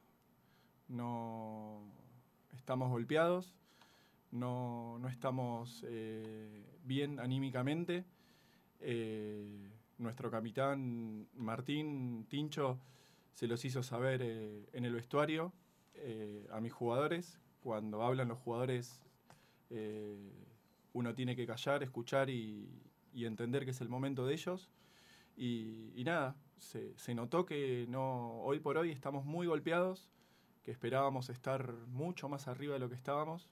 No estamos golpeados, no, no estamos eh, bien anímicamente. Eh, nuestro capitán Martín Tincho se los hizo saber eh, en el vestuario eh, a mis jugadores. Cuando hablan los jugadores, eh, uno tiene que callar, escuchar y, y, entender que es el momento de ellos. Y, y nada, se, se, notó que no, hoy por hoy estamos muy golpeados, que esperábamos estar mucho más arriba de lo que estábamos.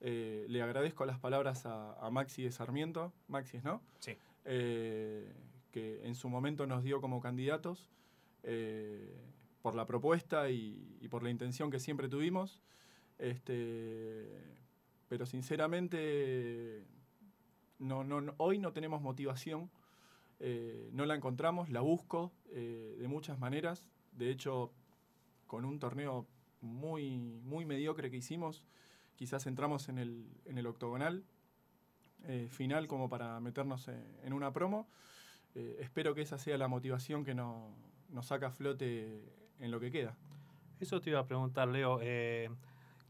le agradezco las palabras a, a Maxi de Sarmiento. Maxi, ¿no? Sí. Eh, que en su momento nos dio como candidatos eh, por la propuesta y, por la intención que siempre tuvimos. Este, pero sinceramente, no, no, hoy no tenemos motivación, eh, no la encontramos, la busco eh, de muchas maneras. De hecho, con un torneo muy, muy mediocre que hicimos, quizás entramos en el, en el octogonal final como para meternos en una promo. Eh, espero que esa sea la motivación que no, nos saca a flote en lo que queda. Eso te iba a preguntar, Leo. Eh,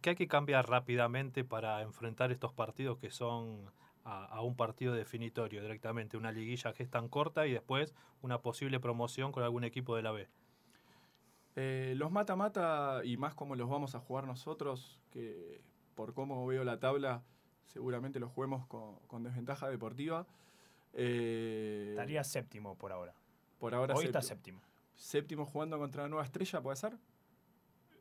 ¿Qué hay que cambiar rápidamente para enfrentar estos partidos que son a, a, un partido definitorio directamente? Una liguilla que es tan corta y después una posible promoción con algún equipo de la B. Eh, los mata-mata y más como los vamos a jugar nosotros, que por cómo veo la tabla, seguramente los juguemos con, con desventaja deportiva. Eh, Estaría séptimo por ahora. Por ahora Hoy séptimo. está séptimo. Séptimo jugando contra la Nueva Estrella, ¿puede ser?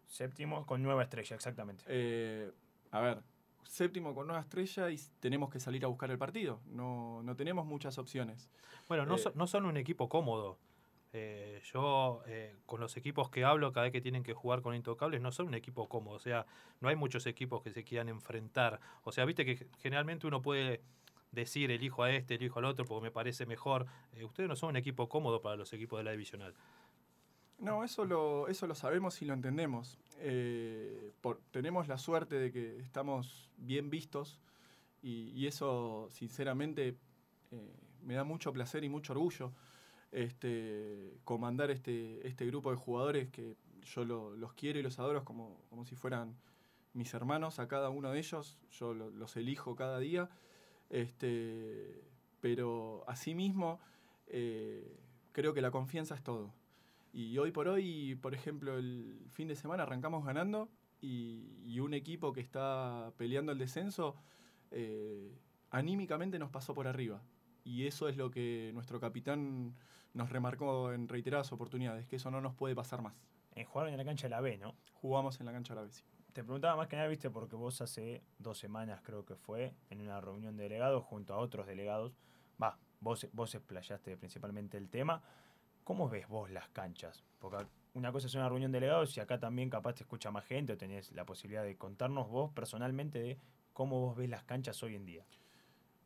Séptimo con Nueva Estrella, exactamente. Eh, a ver, séptimo con Nueva Estrella y tenemos que salir a buscar el partido. No, no tenemos muchas opciones. Bueno, no, eh, so, no son un equipo cómodo. Eh, yo, eh, con los equipos que hablo, cada vez que tienen que jugar con Intocables, no son un equipo cómodo. O sea, no hay muchos equipos que se quieran enfrentar. O sea, viste que generalmente uno puede decir elijo a este, elijo al otro, porque me parece mejor. Eh, ustedes no son un equipo cómodo para los equipos de la divisional. No, eso lo, eso lo sabemos y lo entendemos. Eh, por- tenemos la suerte de que estamos bien vistos y, y eso, sinceramente, eh, me da mucho placer y mucho orgullo este, comandar este, este grupo de jugadores que yo lo- los quiero y los adoro como, como si fueran mis hermanos a cada uno de ellos. Yo lo- los elijo cada día. Este, pero asimismo, eh, creo que la confianza es todo. Y hoy por hoy, por ejemplo, el fin de semana arrancamos ganando y, y un equipo que está peleando el descenso, eh, anímicamente nos pasó por arriba. Y eso es lo que nuestro capitán nos remarcó en reiteradas oportunidades, que eso no nos puede pasar más. Eh, jugaron en la cancha de la B, ¿no? Jugamos en la cancha de la B, sí. Te preguntaba más que nada, viste, porque vos hace dos semanas creo que fue, en una reunión de delegados junto a otros delegados, va, vos, vos explayaste principalmente el tema. ¿Cómo ves vos las canchas? Porque una cosa es una reunión de delegados y acá también capaz te escucha más gente o tenés la posibilidad de contarnos vos personalmente de cómo vos ves las canchas hoy en día.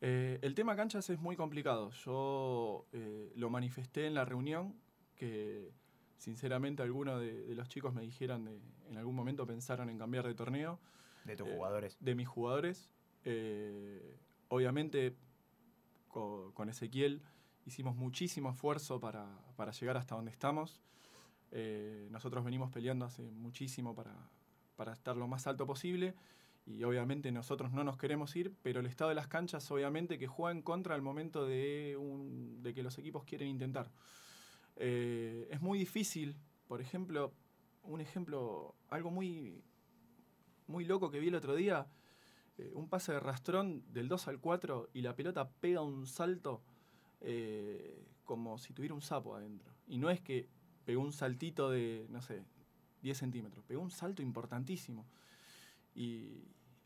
Eh, el tema canchas es muy complicado. Yo eh, lo manifesté en la reunión, que sinceramente algunos de, de los chicos me dijeron de, en algún momento pensaron en cambiar de torneo. De tus Eh, jugadores. De mis jugadores. Eh, obviamente co- con, Ezequiel hicimos muchísimo esfuerzo para, para llegar hasta donde estamos. Eh, nosotros venimos peleando hace muchísimo para, para estar lo más alto posible y obviamente nosotros no nos queremos ir, pero el estado de las canchas obviamente que juega en contra al momento de, un- de que los equipos quieren intentar. Eh, es muy difícil, por ejemplo, un ejemplo, algo muy, muy loco que vi el otro día, eh, un pase de rastrón del 2 al 4 y la pelota pega un salto eh, como si tuviera un sapo adentro. Y no es que pegó un saltito de, no sé, 10 centímetros, pegó un salto importantísimo. Y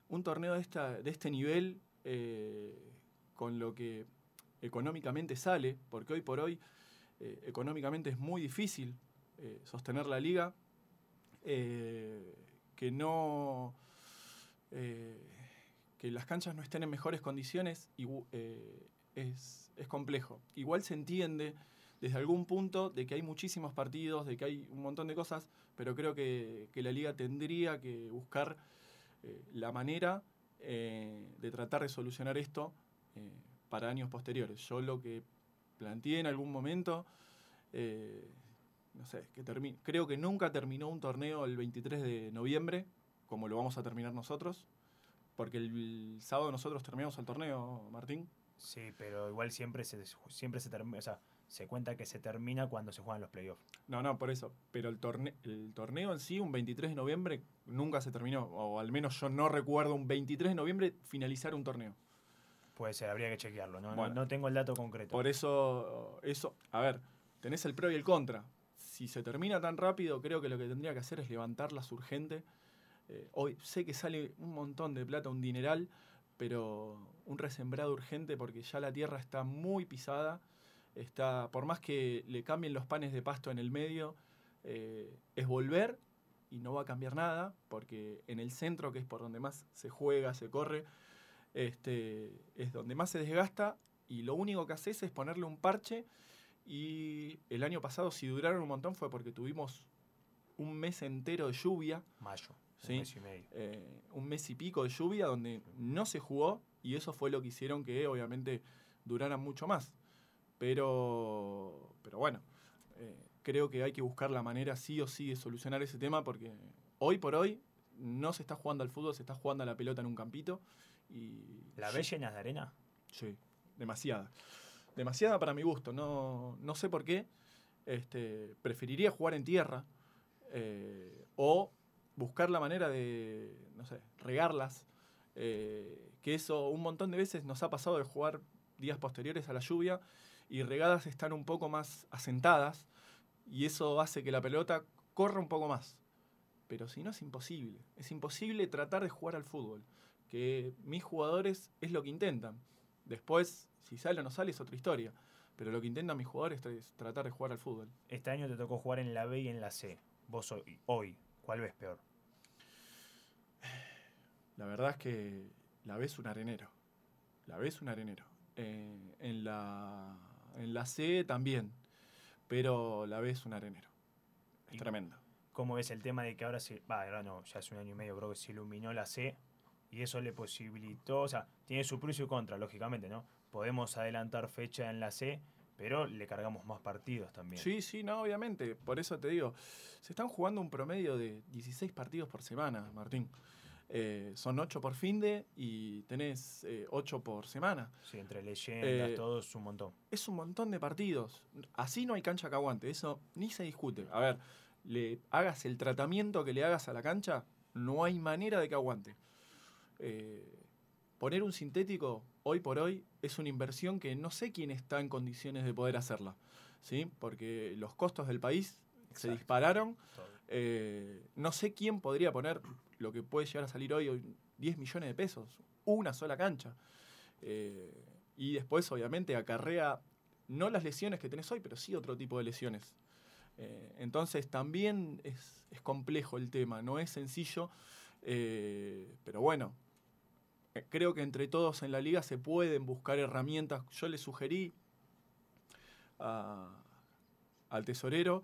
un torneo de, esta, de este nivel, con lo que económicamente sale, porque hoy por hoy eh, económicamente es muy difícil eh, sostener la liga, eh, que no... que las canchas no estén en mejores condiciones eh, es, es complejo. Igual se entiende desde algún punto de que hay muchísimos partidos, de que hay un montón de cosas, pero creo que, que la liga tendría que buscar la manera de tratar de solucionar esto para años posteriores. Yo lo que planteé en algún momento, eh, no sé, que termi- creo que nunca terminó un torneo el 23 de noviembre, como lo vamos a terminar nosotros, porque el, el sábado nosotros terminamos el torneo, Martín. Sí, pero igual siempre se, siempre se termina, o sea, se cuenta que se termina cuando se juegan los playoffs. No, no, por eso. Pero el, torne- el torneo en sí, un 23 de noviembre, nunca se terminó. O al menos yo no recuerdo un 23 de noviembre finalizar un torneo. Puede ser, habría que chequearlo, ¿no? No- tengo el dato concreto. Por eso, eso, a ver, tenés el pro y el contra. Si se termina tan rápido, creo que lo que tendría que hacer es levantarlas urgente. Eh, hoy sé que sale un montón de plata, un dineral, pero un resembrado urgente porque ya la tierra está muy pisada. Está, por más que le cambien los panes de pasto en el medio, eh, es volver y no va a cambiar nada, porque en el centro, que es por donde más se juega, se corre, este, es donde más se desgasta y lo único que haces es ponerle un parche y el año pasado si duraron un montón fue porque tuvimos un mes entero de lluvia. Mayo, un ¿sí? mes y medio. Eh, un mes y pico de lluvia donde no se jugó y eso fue lo que hicieron que obviamente duraran mucho más. Pero, pero bueno, eh, creo que hay que buscar la manera sí o sí de solucionar ese tema porque hoy por hoy no se está jugando al fútbol, se está jugando a la pelota en un campito. Y ¿La ves llenas de arena? Sí, demasiada. Demasiada para mi gusto. No, no sé por qué. Este, preferiría jugar en tierra eh, o buscar la manera de, no sé, regarlas. eh, que eso un montón de veces nos ha pasado de jugar días posteriores a la lluvia y regadas están un poco más asentadas y eso hace que la pelota corra un poco más. Pero si no es imposible. Es imposible tratar de jugar al fútbol. Que mis jugadores es lo que intentan. Después, si sale o no sale, es otra historia. pero lo que intentan mis jugadores es tratar de jugar al fútbol. Este año te tocó jugar en la B y en la C. Vos hoy, hoy ¿cuál ves peor? La verdad es que la B es un arenero. La B es un arenero. Eh, en, la, en la C también, pero la B es un arenero. Es tremendo. ¿Cómo ves el tema de que ahora se. Va, ahora no, ya hace un año y medio creo que se iluminó la C y eso le posibilitó. O sea, tiene su pro y su contra, lógicamente, ¿no? Podemos adelantar fecha en la C, pero le cargamos más partidos también. Sí, sí, no, obviamente. Por eso te digo, se están jugando un promedio de 16 partidos por semana, Martín. Eh, son 8 por fin de y tenés 8 eh, por semana. Sí, entre leyendas, eh, todo es un montón. Es un montón de partidos. Así no hay cancha que aguante, eso ni se discute. A ver, le hagas el tratamiento que le hagas a la cancha, no hay manera de que aguante. Poner un sintético hoy por hoy es una inversión que no sé quién está en condiciones de poder hacerla, ¿sí? porque los costos del país se dispararon. no sé quién podría poner lo que puede llegar a salir hoy, 10 millones de pesos, una sola cancha. Eh, y después, obviamente, acarrea no las lesiones que tenés hoy, pero sí otro tipo de lesiones. Eh, entonces también es, complejo el tema, no es sencillo, eh, pero bueno, creo que entre todos en la liga se pueden buscar herramientas. Yo le sugerí al tesorero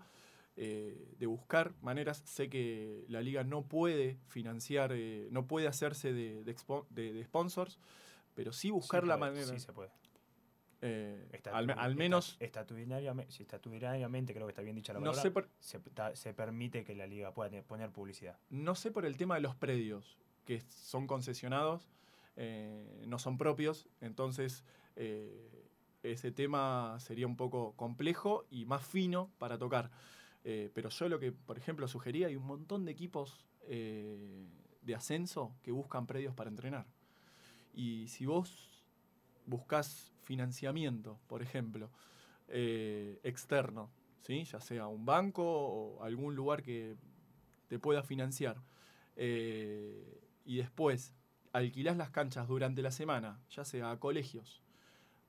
eh, de buscar maneras. Sé que la liga no puede financiar, eh, no puede hacerse de, de, sponsors, pero sí buscar la manera. Sí se puede. Eh, al, menos. Estatutariamente, creo que está bien dicha la palabra. se, permite que la liga pueda poner publicidad. No sé por el tema de los predios, que son concesionados, no son propios, entonces ese tema sería un poco complejo y más fino para tocar. Eh, pero yo lo que, por ejemplo, sugería, hay un montón de equipos eh, de ascenso que buscan predios para entrenar. Y si vos buscas financiamiento, por ejemplo, eh, externo, ¿sí? ya sea un banco o algún lugar que te pueda financiar, y después alquilás las canchas durante la semana, ya sea a colegios,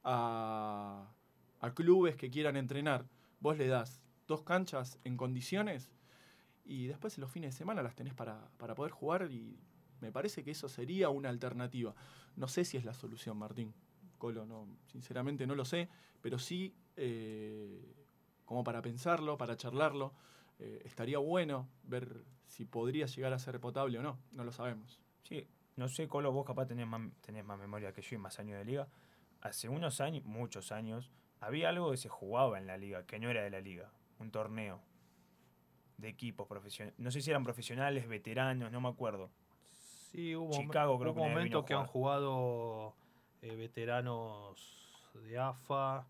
a, a clubes que quieran entrenar, vos le das dos canchas en condiciones y después en los fines de semana las tenés para, poder jugar y me parece que eso sería una alternativa. No sé si es la solución, Martín. Colo, no, sinceramente no lo sé, pero sí eh, como para pensarlo, para charlarlo, eh, estaría bueno ver si podría llegar a ser potable o no, no lo sabemos. Sí, no sé, Colo, vos capaz tenés más, tenés más memoria que yo y más años de liga. Hace unos años, muchos años, había algo que se jugaba en la liga, que no era de la liga un torneo de equipos profesionales. No sé si eran profesionales, veteranos, no me acuerdo. Sí, hubo, Chicago, creo hubo momentos que han jugado eh, veteranos de AFA,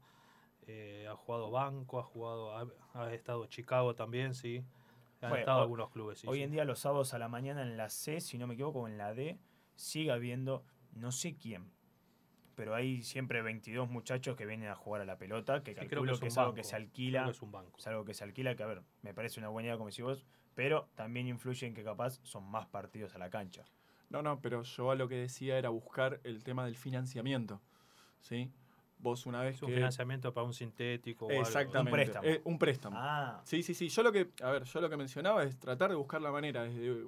eh, ha jugado Banco, ha jugado ha, estado Chicago también, sí. Han estado algunos clubes. hoy en día los sábados a la mañana en la C, si no me equivoco, en la D, sigue habiendo no sé quién, pero hay siempre 22 muchachos que vienen a jugar a la pelota, que calculo que, es, algo que se alquila. es, un banco. es algo que se alquila, que a ver, me parece una buena idea como decís vos, pero también influye en que capaz son más partidos a la cancha. No, no, pero yo a lo que decía era buscar el tema del financiamiento, ¿sí? Vos una vez un financiamiento para un sintético Exactamente. Un préstamo. Eh, un préstamo. Ah. Sí, sí, sí. Yo lo que, a ver, yo lo que mencionaba es tratar de buscar la manera desde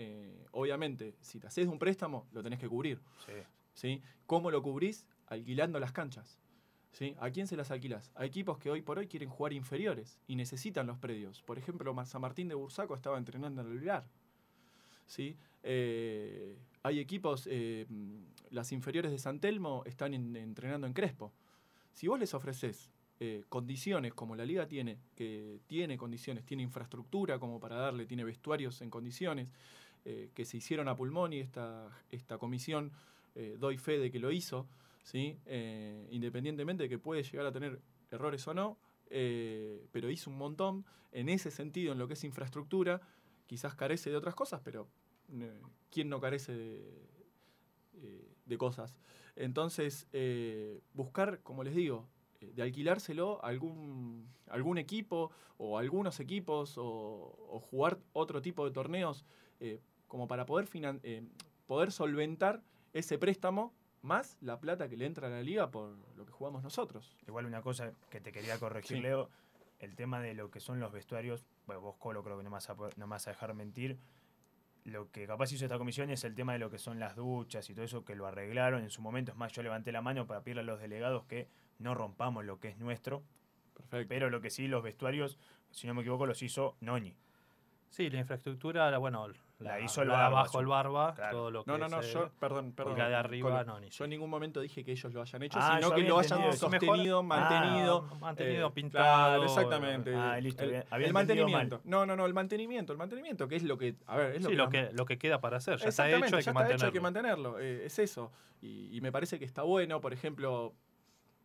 eh, obviamente, si te haces un préstamo, lo tenés que cubrir. Sí. ¿sí? ¿Cómo lo cubrís? Alquilando las canchas. ¿sí? ¿A quién se las alquilas? A equipos que hoy por hoy quieren jugar inferiores y necesitan los predios. Por ejemplo, San Martín de Bursaco estaba entrenando en el Vilar. ¿sí? Eh, hay equipos, eh, las inferiores de San Telmo están entrenando en Crespo. Si vos les ofreces eh, condiciones como la liga tiene, que tiene condiciones, tiene infraestructura como para darle, tiene vestuarios en condiciones, que se hicieron a pulmón y esta, esta comisión eh, doy fe de que lo hizo, ¿sí? Eh, independientemente de que puede llegar a tener errores o no, eh, pero hizo un montón en ese sentido, en lo que es infraestructura, quizás carece de otras cosas, pero ¿quién no carece de, cosas? Entonces, buscar, como les digo, de alquilárselo algún, algún equipo o algunos equipos o, jugar otro tipo de torneos como para poder, poder solventar ese préstamo más la plata que le entra a la liga por lo que jugamos nosotros. Igual una cosa que te quería corregir, Sí. Leo, el tema de lo que son los vestuarios, bueno, vos Colo creo que no me vas a, no me vas a dejar mentir, lo que capaz hizo esta comisión es el tema de lo que son las duchas y todo eso que lo arreglaron en su momento. Es más, yo levanté la mano para pedirle a los delegados que no rompamos lo que es nuestro. Perfecto. Pero lo que sí, los vestuarios, si no me equivoco, los hizo Noni. Sí, la infraestructura, la, bueno, La hizo el la de Barba, abajo el barba, claro. todo lo que No, no, no, es, yo, perdón, perdón. La de arriba, no, ni Yo en ningún momento dije que ellos lo hayan hecho, Ah, sino que lo hayan entendido sostenido, Mejor- mantenido. Ah, mantenido, eh, pintado. Claro, exactamente. Ah, listo, el, mantenimiento. No, no, no, el mantenimiento, el mantenimiento, que es lo que. A ver, es lo Sí, que. lo que, lo que queda para hacer. Ya está hecho, hay ya que está hecho, hay que mantenerlo. mantenerlo. eh, es eso. Y, y me parece que está bueno, por ejemplo,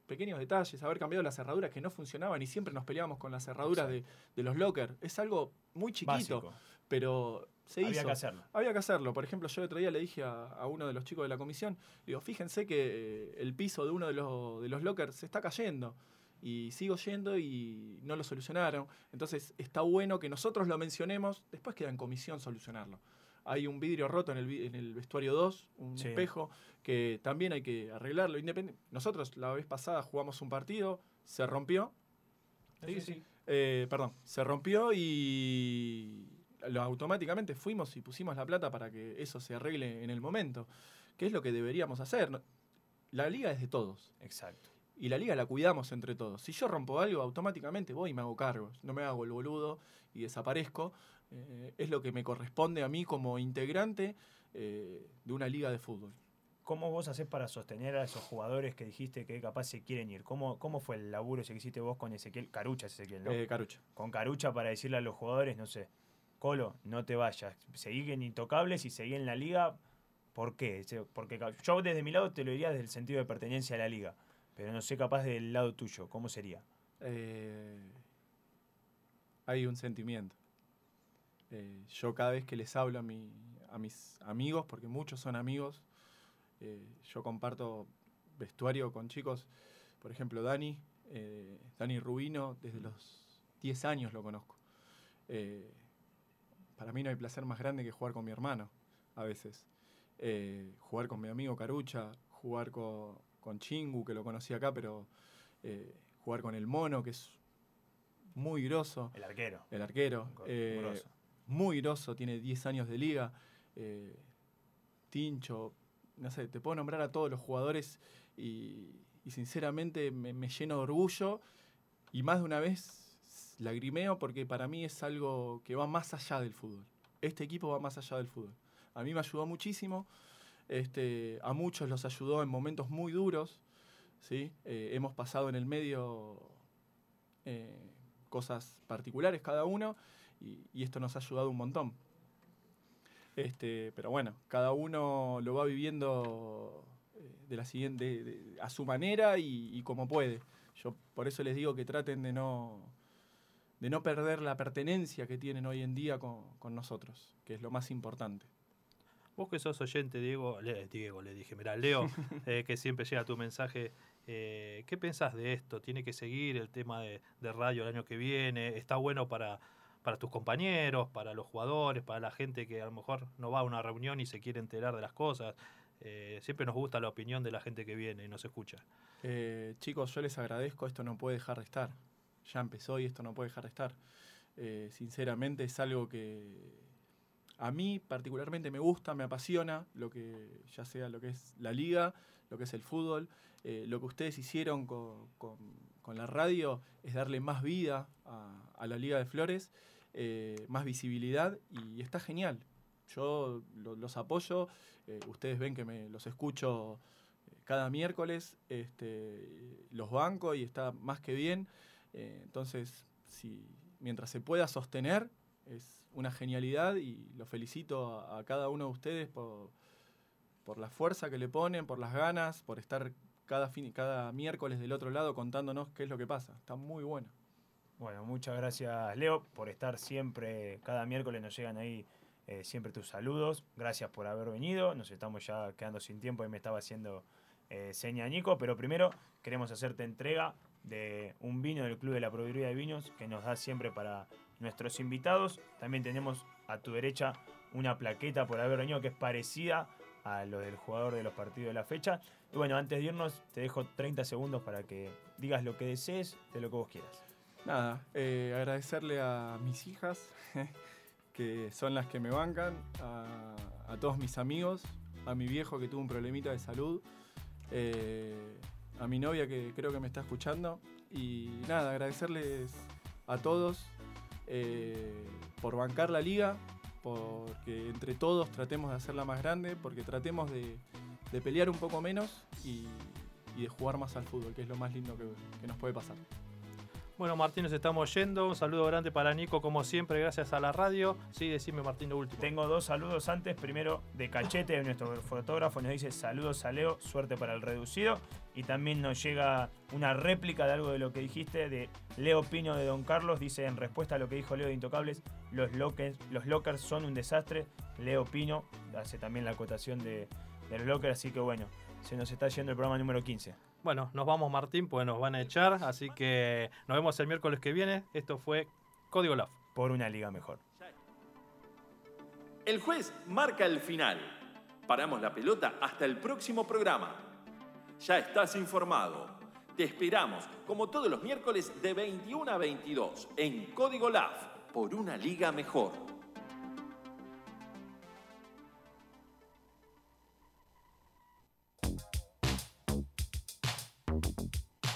pequeños detalles, haber cambiado las cerraduras que no funcionaban y siempre nos peleábamos con las cerraduras de, de los lockers. Es algo muy chiquito, Básico. pero se Había hizo. que hacerlo. Había que hacerlo. Por ejemplo, yo el otro día le dije a, a uno de los chicos de la comisión, digo, fíjense que eh, el piso de uno de los, de los lockers se está cayendo. Y sigo yendo y no lo solucionaron. Entonces está bueno que nosotros lo mencionemos, después queda en comisión solucionarlo. Hay un vidrio roto en el, en el vestuario 2, un Sí. espejo, que también hay que arreglarlo. Independ- Nosotros la vez pasada jugamos un partido, se rompió. Sí, sí. Eh, perdón, se rompió y lo- automáticamente fuimos y pusimos la plata para que eso se arregle en el momento, que es lo que deberíamos hacer. La liga es de todos. Exacto. Y la liga la cuidamos entre todos. Si yo rompo algo, automáticamente voy y me hago cargo. No me hago el boludo y desaparezco. Eh, es lo que me corresponde a mí como integrante eh, de una liga de fútbol. ¿Cómo vos haces para sostener a esos jugadores que dijiste que capaz se quieren ir? ¿Cómo, cómo fue el laburo ese que hiciste vos con Ezequiel? Carucha, Ezequiel, ¿no? Eh, Carucha. Con Carucha para decirle a los jugadores, no sé, Colo, no te vayas, seguí en Intocables y seguí en la liga. ¿Por qué? Porque yo desde mi lado te lo diría desde el sentido de pertenencia a la liga, pero no sé capaz del lado tuyo, ¿cómo sería? Eh, hay un sentimiento. Eh, yo cada vez que les hablo a, mi- a mis amigos, porque muchos son amigos, eh, yo comparto vestuario con chicos, por ejemplo Dani, Dani Rubino, desde los 10 años lo conozco. Para mí no hay placer más grande que jugar con mi hermano, a veces. Eh, jugar con mi amigo Carucha, jugar con, con Chingu, que lo conocí acá, pero eh, jugar con el mono, que es muy grosso. El arquero. El arquero. Eh, grosso. muy grosso, tiene 10 años de liga. eh, Tincho, no sé, te puedo nombrar a todos los jugadores y, y sinceramente me, me lleno de orgullo y más de una vez lagrimeo porque para mí es algo que va más allá del fútbol. Este equipo va más allá del fútbol. A mí me ayudó muchísimo, este, a muchos los ayudó en momentos muy duros. ¿sí? Eh, hemos pasado en el medio eh, cosas particulares cada uno y, esto nos ha ayudado un montón. Este, pero bueno, cada uno lo va viviendo eh, de la siguiente, a su manera y, y como puede. Yo por eso les digo que traten de no, de no perder la pertenencia que tienen hoy en día con, con nosotros, que es lo más importante. Vos que sos oyente, Diego, le, Diego, le dije, mira, Leo, (laughs) eh, que siempre llega tu mensaje, eh, ¿qué pensás de esto? ¿Tiene que seguir el tema de, de radio el año que viene? ¿Está bueno para, para tus compañeros, para los jugadores, para la gente que a lo mejor no va a una reunión y se quiere enterar de las cosas? Eh, siempre nos gusta la opinión de la gente que viene y nos escucha. Eh, chicos, yo les agradezco, esto no puede dejar de estar. Ya empezó y esto no puede dejar de estar. Eh, sinceramente es algo que a mí particularmente me gusta, me apasiona, lo que ya sea lo que es la liga, lo que es el fútbol. Eh, lo que ustedes hicieron con, con- la radio es darle más vida a, la Liga de Flores, eh, más visibilidad y está genial. Yo lo- los apoyo, ustedes ven que me los escucho cada miércoles, este, los banco y está más que bien. Eh, entonces, si, mientras se pueda sostener, es una genialidad y los felicito a, a cada uno de ustedes por, por la fuerza que le ponen, por las ganas, por estar cada, fin, cada miércoles del otro lado contándonos qué es lo que pasa. Está muy bueno. Bueno, muchas gracias Leo por estar siempre, cada miércoles nos llegan ahí eh, siempre tus saludos, gracias por haber venido, nos estamos ya quedando sin tiempo y me estaba haciendo eh, seña Nico, pero primero queremos hacerte entrega de un vino del Club de la Proveeduría de Vinos que nos da siempre para nuestros invitados. También tenemos a tu derecha una plaqueta por haber venido que es parecida a lo del jugador de los partidos de la fecha. Y bueno, antes de irnos, te dejo 30 segundos para que digas lo que desees de lo que vos quieras. Nada, eh, agradecerle a mis hijas, (laughs) que son las que me bancan, a, todos mis amigos, a mi viejo que tuvo un problemita de salud, eh, a mi novia que creo que me está escuchando. Y nada, agradecerles a todos eh, por bancar la liga, porque entre todos tratemos de hacerla más grande, porque tratemos de, de pelear un poco menos y, de jugar más al fútbol, que es lo más lindo que, que nos puede pasar. Bueno, Martín, nos estamos yendo. Un saludo grande para Nico, como siempre, gracias a la radio. Sí, decime, Martín, lo último. Tengo dos saludos antes. Primero de Cachete, nuestro fotógrafo, nos dice saludos a Leo, suerte para el reducido. Y también nos llega una réplica de algo de lo que dijiste de Leo Pino de Don Carlos. Dice en respuesta a lo que dijo Leo de Intocables, los lockers, son un desastre. Leo Pino hace también la acotación de, de los lockers, así que bueno, se nos está yendo el programa número 15. Bueno, nos vamos, Martín, pues nos van a echar. Así que nos vemos el miércoles que viene. Esto fue Código LAF. Por una liga mejor. El juez marca el final. Paramos la pelota hasta el próximo programa. Ya estás informado. Te esperamos, como todos los miércoles, de 21 a 22 en Código LAF. Por una liga mejor.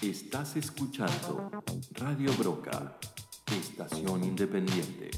Estás escuchando Radio Broca, estación independiente.